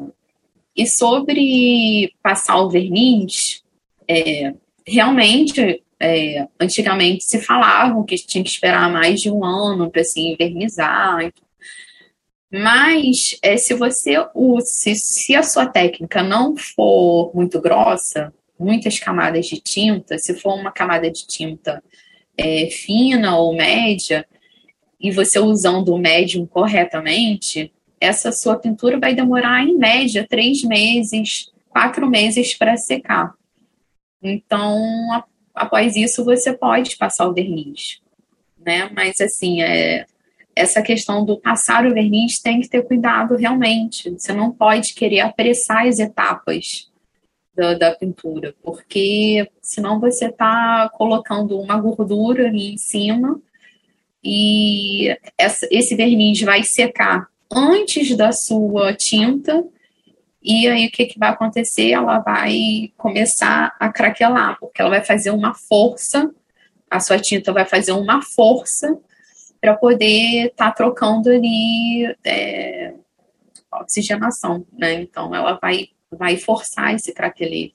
e sobre passar o verniz, é, realmente, é, antigamente se falava que tinha que esperar mais de um ano para se invernizar. Mas é, se você se, se a sua técnica não for muito grossa, muitas camadas de tinta, se for uma camada de tinta é, fina ou média, e você usando o médium corretamente, essa sua pintura vai demorar, em média, três meses, quatro meses para secar. Então, após isso, você pode passar o verniz, né? Mas, assim, é, essa questão do passar o verniz tem que ter cuidado realmente. Você não pode querer apressar as etapas da, da pintura, porque senão você está colocando uma gordura ali em cima e essa, esse verniz vai secar antes da sua tinta e aí o que, que vai acontecer? Ela vai começar a craquelar, porque ela vai fazer uma força, a sua tinta vai fazer uma força para poder estar tá trocando ali é, oxigenação, né? Então ela vai, vai forçar esse craquelê,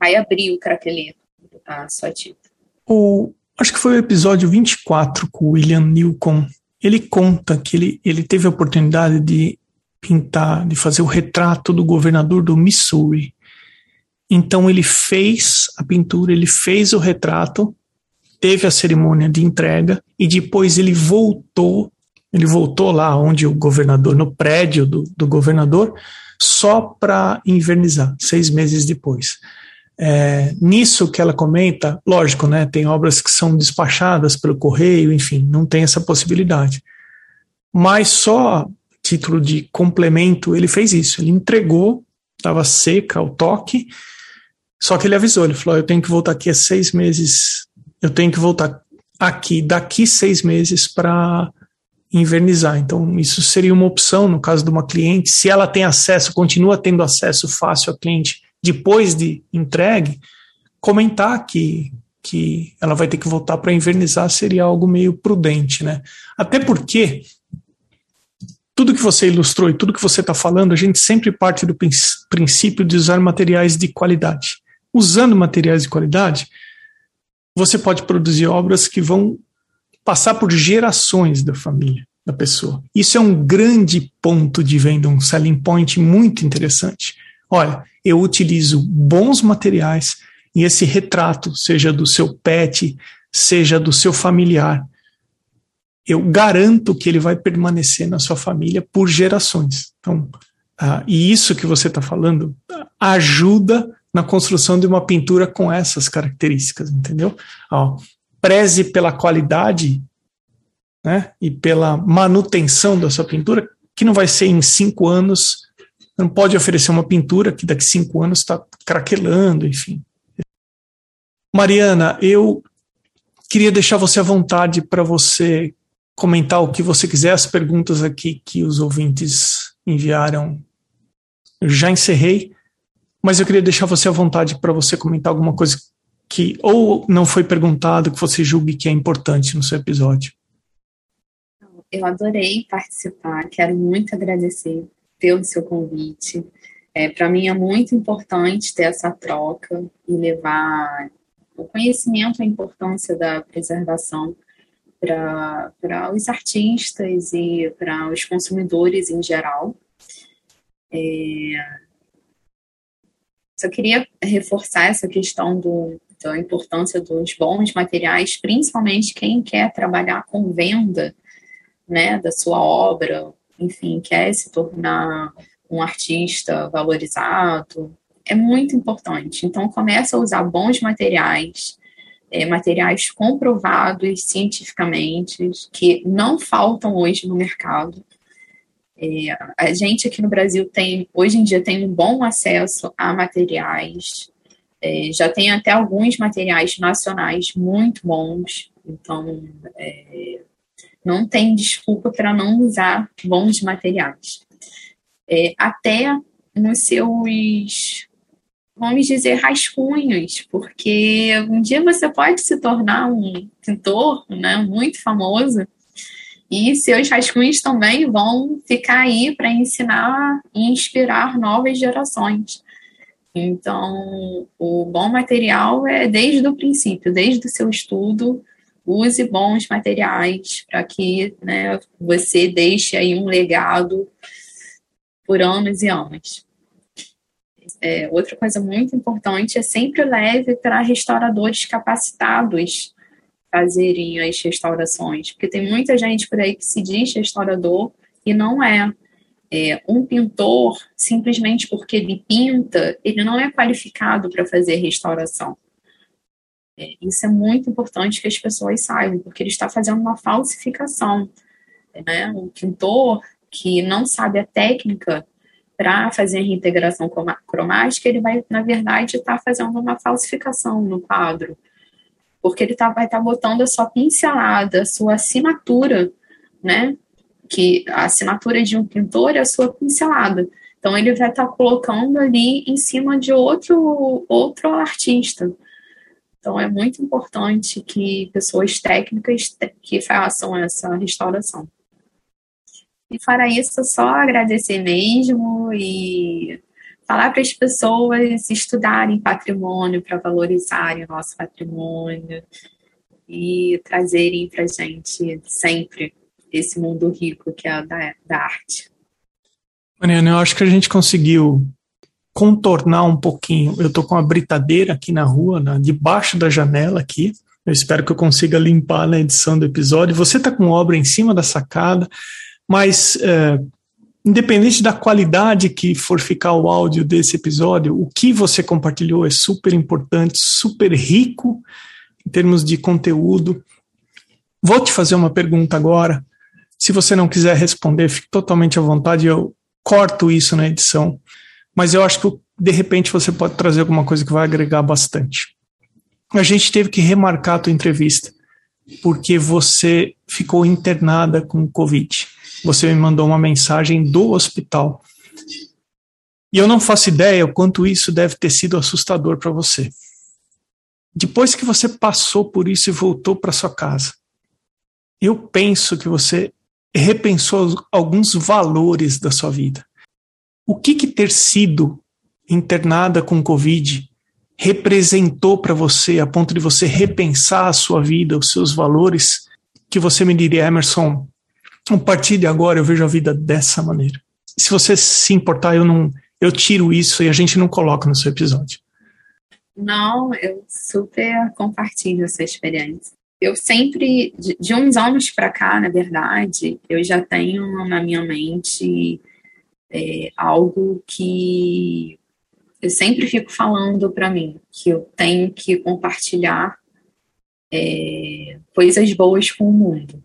vai abrir o craquelê da sua tinta. O, acho que foi o episódio 24 com o William Newcomb. Ele conta que ele, ele teve a oportunidade de pintar, de fazer o retrato do governador do Missouri. Então ele fez a pintura, ele fez o retrato, teve a cerimônia de entrega e depois ele voltou, ele voltou lá onde o governador, no prédio do, do governador, só para invernizar, seis meses depois. É, nisso que ela comenta, lógico, né, tem obras que são despachadas pelo correio, enfim, não tem essa possibilidade. Mas só título de complemento, ele fez isso. Ele entregou, estava seca o toque, só que ele avisou, ele falou, eu tenho que voltar aqui a seis meses, eu tenho que voltar aqui daqui seis meses para invernizar. Então, isso seria uma opção no caso de uma cliente. Se ela tem acesso, continua tendo acesso fácil a cliente depois de entregue, comentar que, que ela vai ter que voltar para invernizar seria algo meio prudente, né? Até porque tudo que você ilustrou e tudo que você está falando, a gente sempre parte do princípio de usar materiais de qualidade. Usando materiais de qualidade, você pode produzir obras que vão passar por gerações da família da pessoa. Isso é um grande ponto de venda, um selling point muito interessante. Olha, eu utilizo bons materiais, e esse retrato, seja do seu pet, seja do seu familiar, eu garanto que ele vai permanecer na sua família por gerações. Então, uh, e isso que você está falando ajuda na construção de uma pintura com essas características, entendeu? Ó, preze pela qualidade né, e pela manutenção da sua pintura, que não vai ser em cinco anos, não pode oferecer uma pintura que daqui cinco anos está craquelando, enfim. Mariana, eu queria deixar você à vontade para você comentar o que você quiser, as perguntas aqui que os ouvintes enviaram. Eu já encerrei, mas eu queria deixar você à vontade para você comentar alguma coisa que ou não foi perguntado, que você julgue que é importante no seu episódio. Eu adorei participar, quero muito agradecer pelo seu convite. É, para mim é muito importante ter essa troca e levar o conhecimento, a importância da preservação para os artistas e para os consumidores em geral. É, só queria reforçar essa questão do, da importância dos bons materiais, principalmente quem quer trabalhar com venda né, da sua obra, enfim, quer se tornar um artista valorizado, é muito importante. Então, começa a usar bons materiais, é, materiais comprovados cientificamente, que não faltam hoje no mercado. É, a gente aqui no Brasil tem, hoje em dia, tem um bom acesso a materiais, é, já tem até alguns materiais nacionais muito bons, então é, não tem desculpa para não usar bons materiais. É, até nos seus vamos dizer, rascunhos, porque um dia você pode se tornar um pintor né, muito famoso e seus rascunhos também vão ficar aí para ensinar e inspirar novas gerações. Então, o bom material é desde o princípio, desde o seu estudo, use bons materiais para que né, você deixe aí um legado por anos e anos. É, outra coisa muito importante é sempre leve para restauradores capacitados fazerem as restaurações, porque tem muita gente por aí que se diz restaurador e não é. é um pintor, simplesmente porque ele pinta, ele não é qualificado para fazer restauração. É, isso é muito importante que as pessoas saibam, porque ele está fazendo uma falsificação. Né? Um pintor que não sabe a técnica para fazer a reintegração cromática, ele vai, na verdade, estar tá fazendo uma falsificação no quadro, porque ele tá, vai estar tá botando a sua pincelada, a sua assinatura, né? Que a assinatura de um pintor é a sua pincelada. Então, ele vai estar tá colocando ali em cima de outro, outro artista. Então, é muito importante que pessoas técnicas que façam essa restauração. E fora isso, só agradecer mesmo e falar para as pessoas estudarem patrimônio para valorizarem o nosso patrimônio e trazerem para a gente sempre esse mundo rico que é da, da arte. Mariana, eu acho que a gente conseguiu contornar um pouquinho. Eu estou com uma britadeira aqui na rua, na, debaixo da janela aqui. Eu espero que eu consiga limpar na edição do episódio. Você está com obra em cima da sacada mas é, independente da qualidade que for ficar o áudio desse episódio, o que você compartilhou é super importante, super rico em termos de conteúdo. Vou te fazer uma pergunta agora. Se você não quiser responder, fique totalmente à vontade, eu corto isso na edição. Mas eu acho que de repente você pode trazer alguma coisa que vai agregar bastante. A gente teve que remarcar a tua entrevista porque você ficou internada com Covid você me mandou uma mensagem do hospital. E eu não faço ideia o quanto isso deve ter sido assustador para você. Depois que você passou por isso e voltou para sua casa, eu penso que você repensou alguns valores da sua vida. O que, que ter sido internada com Covid representou para você a ponto de você repensar a sua vida, os seus valores, que você me diria, Emerson, a partir de agora eu vejo a vida dessa maneira. Se você se importar, eu não, eu tiro isso e a gente não coloca no seu episódio. Não, eu super compartilho essa experiência. Eu sempre, de, de uns anos para cá, na verdade, eu já tenho na minha mente é, algo que eu sempre fico falando para mim, que eu tenho que compartilhar é, coisas boas com o mundo.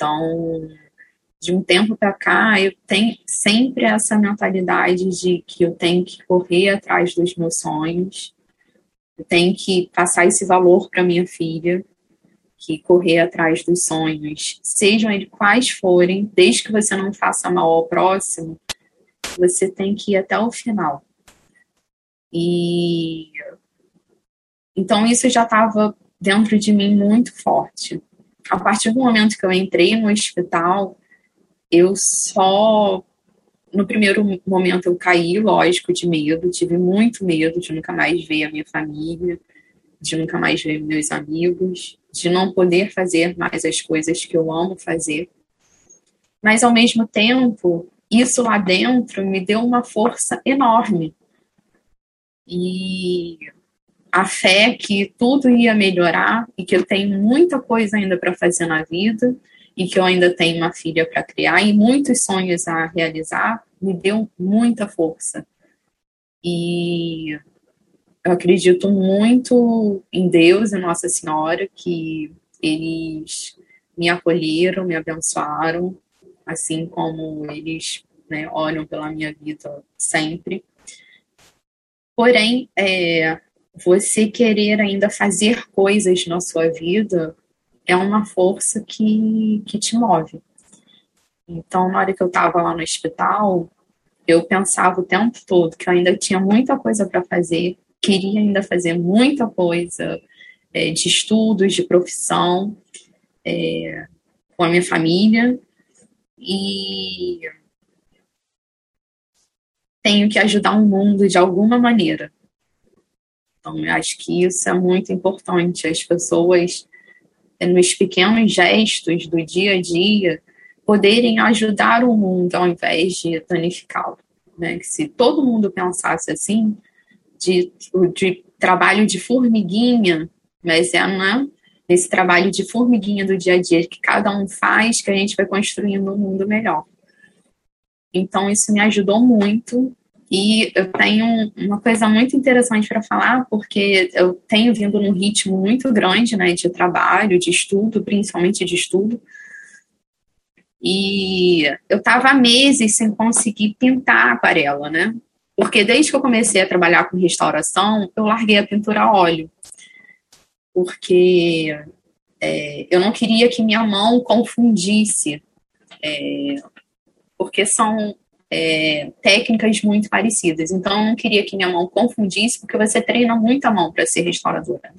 Então, de um tempo para cá, eu tenho sempre essa mentalidade de que eu tenho que correr atrás dos meus sonhos, eu tenho que passar esse valor para minha filha, que correr atrás dos sonhos, sejam eles quais forem, desde que você não faça mal ao próximo, você tem que ir até o final. E então isso já estava dentro de mim muito forte. A partir do momento que eu entrei no hospital, eu só no primeiro momento eu caí, lógico, de medo, tive muito medo de nunca mais ver a minha família, de nunca mais ver meus amigos, de não poder fazer mais as coisas que eu amo fazer. Mas ao mesmo tempo, isso lá dentro me deu uma força enorme. E a fé que tudo ia melhorar e que eu tenho muita coisa ainda para fazer na vida e que eu ainda tenho uma filha para criar e muitos sonhos a realizar, me deu muita força. E eu acredito muito em Deus e Nossa Senhora, que eles me acolheram, me abençoaram, assim como eles né, olham pela minha vida sempre. Porém, é, você querer ainda fazer coisas na sua vida é uma força que, que te move. Então, na hora que eu estava lá no hospital, eu pensava o tempo todo que eu ainda tinha muita coisa para fazer, queria ainda fazer muita coisa é, de estudos, de profissão, é, com a minha família, e tenho que ajudar o mundo de alguma maneira. Então, eu acho que isso é muito importante. As pessoas, é, nos pequenos gestos do dia a dia, poderem ajudar o mundo ao invés de danificá-lo. Né? Se todo mundo pensasse assim, de, de trabalho de formiguinha, mas é né, nesse trabalho de formiguinha do dia a dia que cada um faz que a gente vai construindo um mundo melhor. Então, isso me ajudou muito e eu tenho uma coisa muito interessante para falar, porque eu tenho vindo num ritmo muito grande né, de trabalho, de estudo, principalmente de estudo. E eu estava há meses sem conseguir pintar aquarela, né? Porque desde que eu comecei a trabalhar com restauração, eu larguei a pintura a óleo. Porque é, eu não queria que minha mão confundisse. É, porque são é, técnicas muito parecidas. Então, eu não queria que minha mão confundisse, porque você treina muito a mão para ser restauradora.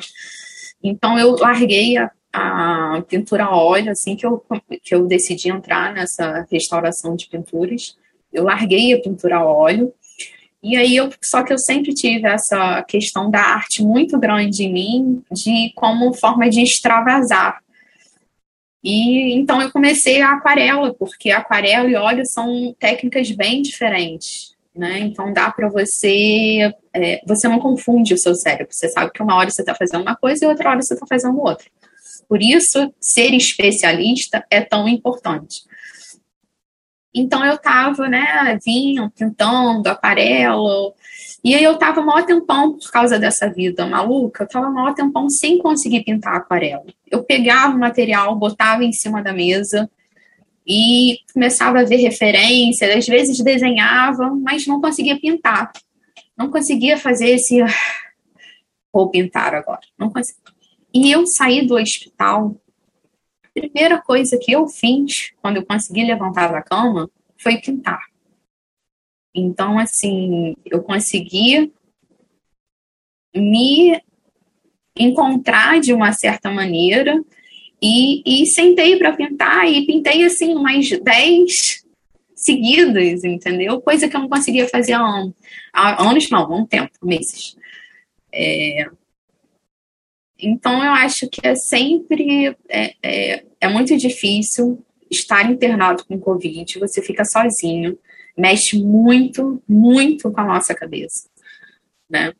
Então, eu larguei a, a pintura a óleo, assim que eu, que eu decidi entrar nessa restauração de pinturas. Eu larguei a pintura a óleo. E aí, eu, só que eu sempre tive essa questão da arte muito grande em mim, de como forma de extravasar. E então eu comecei a aquarela, porque aquarela e óleo são técnicas bem diferentes, né? Então dá para você, é, você não confunde o seu cérebro. Você sabe que uma hora você está fazendo uma coisa e outra hora você está fazendo outra. Por isso, ser especialista é tão importante. Então eu estava, né, vinha pintando aquarela, e aí eu tava maior tempão por causa dessa vida maluca, eu tava maior tempão sem conseguir pintar aquarela. Eu pegava o material, botava em cima da mesa e começava a ver referências, às vezes desenhava, mas não conseguia pintar. Não conseguia fazer esse vou pintar agora. Não conseguia. E eu saí do hospital. A primeira coisa que eu fiz quando eu consegui levantar da cama foi pintar. Então, assim, eu consegui me encontrar de uma certa maneira e, e sentei para pintar e pintei assim umas 10 seguidas, entendeu? Coisa que eu não conseguia fazer há, anos, há anos não, há um tempo, meses. É, então eu acho que é sempre é, é, é muito difícil estar internado com Covid, você fica sozinho mexe muito, muito com a nossa cabeça, né?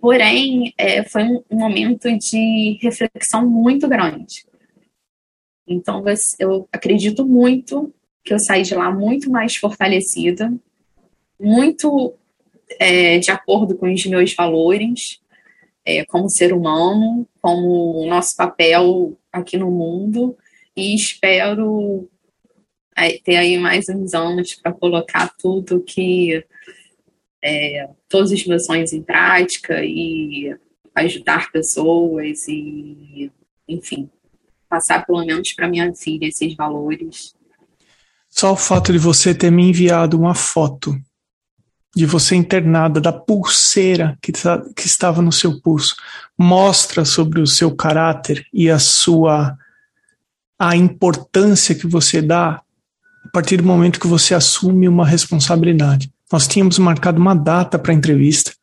Porém, é, foi um momento de reflexão muito grande. Então, eu acredito muito que eu saí de lá muito mais fortalecida, muito é, de acordo com os meus valores, é, como ser humano, como o nosso papel aqui no mundo, e espero ter aí mais uns anos para colocar tudo que é, todos os meus sonhos em prática e ajudar pessoas e, enfim, passar pelo menos para minha filha esses valores. Só o fato de você ter me enviado uma foto de você internada, da pulseira que, tá, que estava no seu pulso, mostra sobre o seu caráter e a sua a importância que você dá partir do momento que você assume uma responsabilidade. Nós tínhamos marcado uma data para a entrevista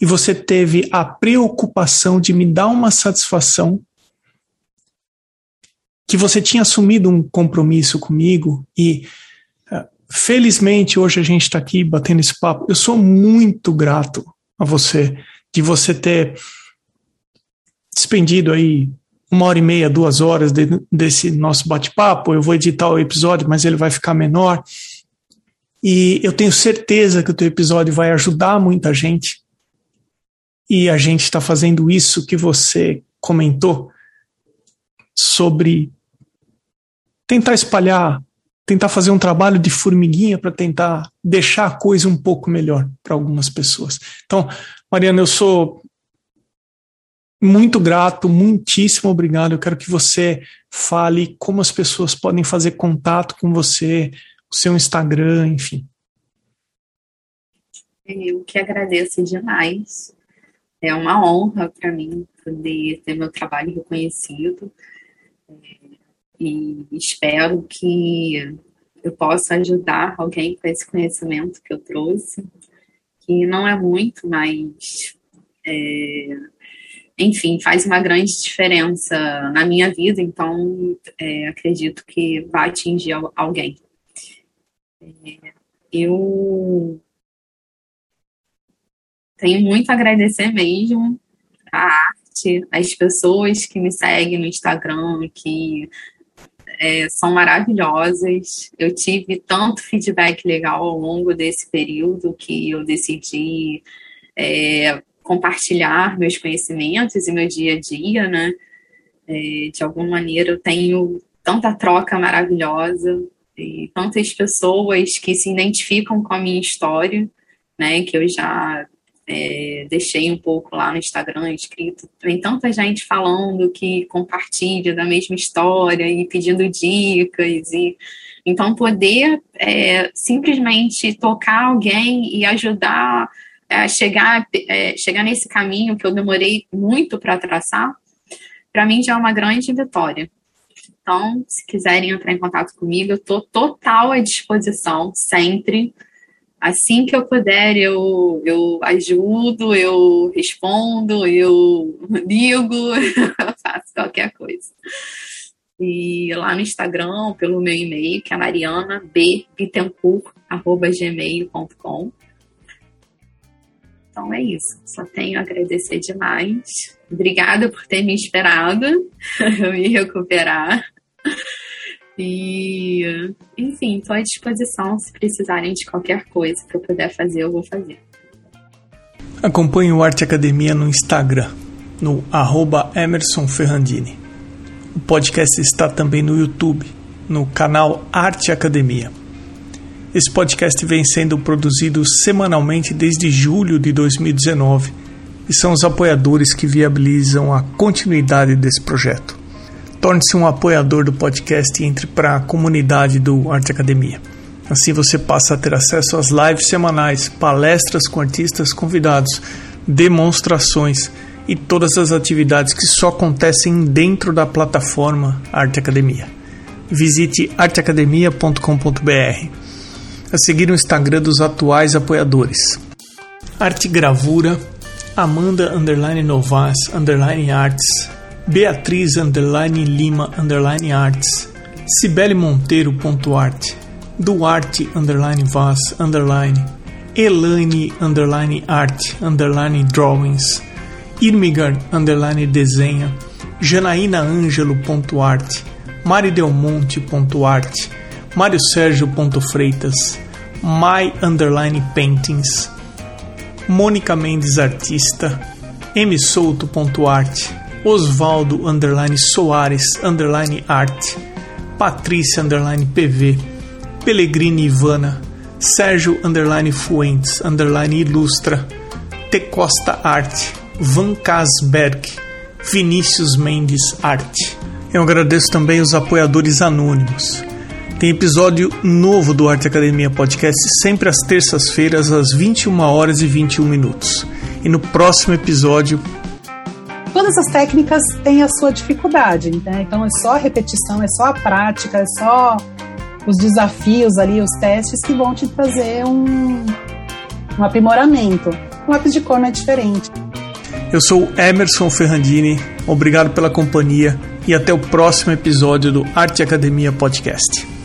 e você teve a preocupação de me dar uma satisfação que você tinha assumido um compromisso comigo e eh, felizmente hoje a gente está aqui batendo esse papo. Eu sou muito grato a você de você ter despendido aí uma hora e meia, duas horas de, desse nosso bate-papo. Eu vou editar o episódio, mas ele vai ficar menor. E eu tenho certeza que o teu episódio vai ajudar muita gente. E a gente está fazendo isso que você comentou sobre tentar espalhar, tentar fazer um trabalho de formiguinha para tentar deixar a coisa um pouco melhor para algumas pessoas. Então, Mariana, eu sou muito grato, muitíssimo obrigado. Eu quero que você fale como as pessoas podem fazer contato com você, o seu Instagram, enfim. Eu que agradeço demais. É uma honra para mim poder ter meu trabalho reconhecido. É, e espero que eu possa ajudar alguém com esse conhecimento que eu trouxe, que não é muito, mas é, enfim, faz uma grande diferença na minha vida, então é, acredito que vai atingir alguém. É, eu tenho muito a agradecer mesmo a arte, as pessoas que me seguem no Instagram, que é, são maravilhosas. Eu tive tanto feedback legal ao longo desse período que eu decidi é, compartilhar meus conhecimentos e meu dia a dia, né? É, de alguma maneira eu tenho tanta troca maravilhosa e tantas pessoas que se identificam com a minha história, né? Que eu já é, deixei um pouco lá no Instagram escrito. Tem tanta gente falando que compartilha da mesma história e pedindo dicas e então poder é, simplesmente tocar alguém e ajudar é, chegar, é, chegar nesse caminho que eu demorei muito para traçar, para mim já é uma grande vitória. Então, se quiserem entrar em contato comigo, eu estou total à disposição, sempre. Assim que eu puder, eu, eu ajudo, eu respondo, eu ligo, eu faço qualquer coisa. E lá no Instagram, pelo meu e-mail, que é marianabittencourt.gmail.com. Então é isso. Só tenho a agradecer demais. Obrigada por ter me esperado me recuperar. E, enfim, estou à disposição se precisarem de qualquer coisa que eu puder fazer, eu vou fazer. Acompanhe o Arte Academia no Instagram, no arroba Emerson Ferrandini. O podcast está também no YouTube, no canal Arte Academia. Esse podcast vem sendo produzido semanalmente desde julho de 2019 e são os apoiadores que viabilizam a continuidade desse projeto. Torne-se um apoiador do podcast e entre para a comunidade do Arte Academia. Assim você passa a ter acesso às lives semanais, palestras com artistas convidados, demonstrações e todas as atividades que só acontecem dentro da plataforma Arte Academia. Visite arteacademia.com.br a seguir o Instagram dos atuais apoiadores. Arte Gravura, Amanda underline Novas underline Arts, Beatriz underline Lima underline Arts, Cibele Monteiro ponto arte, Duarte underline Vaz underline, Elaine underline Art underline Drawings, Irmigar underline desenha, janaínaangelo.arte, maridelmonte.arte, mariosergio.freitas, my underline paintings, Mônica Mendes artista, msouto.arte, Osvaldo underline Soares underline arte, Patrícia underline PV, Pellegrini Ivana, Sérgio underline Fuentes underline ilustra, T Costa Van Casberg, Vinícius Mendes Arte. Eu agradeço também os apoiadores anônimos. Tem episódio novo do Arte Academia Podcast sempre às terças-feiras às 21 horas e 21 minutos. E no próximo episódio todas as técnicas têm a sua dificuldade, né? Então é só a repetição, é só a prática, é só os desafios ali, os testes que vão te trazer um, um aprimoramento. O lápis de cor não é diferente. Eu sou Emerson Ferrandini, obrigado pela companhia e até o próximo episódio do Arte Academia Podcast.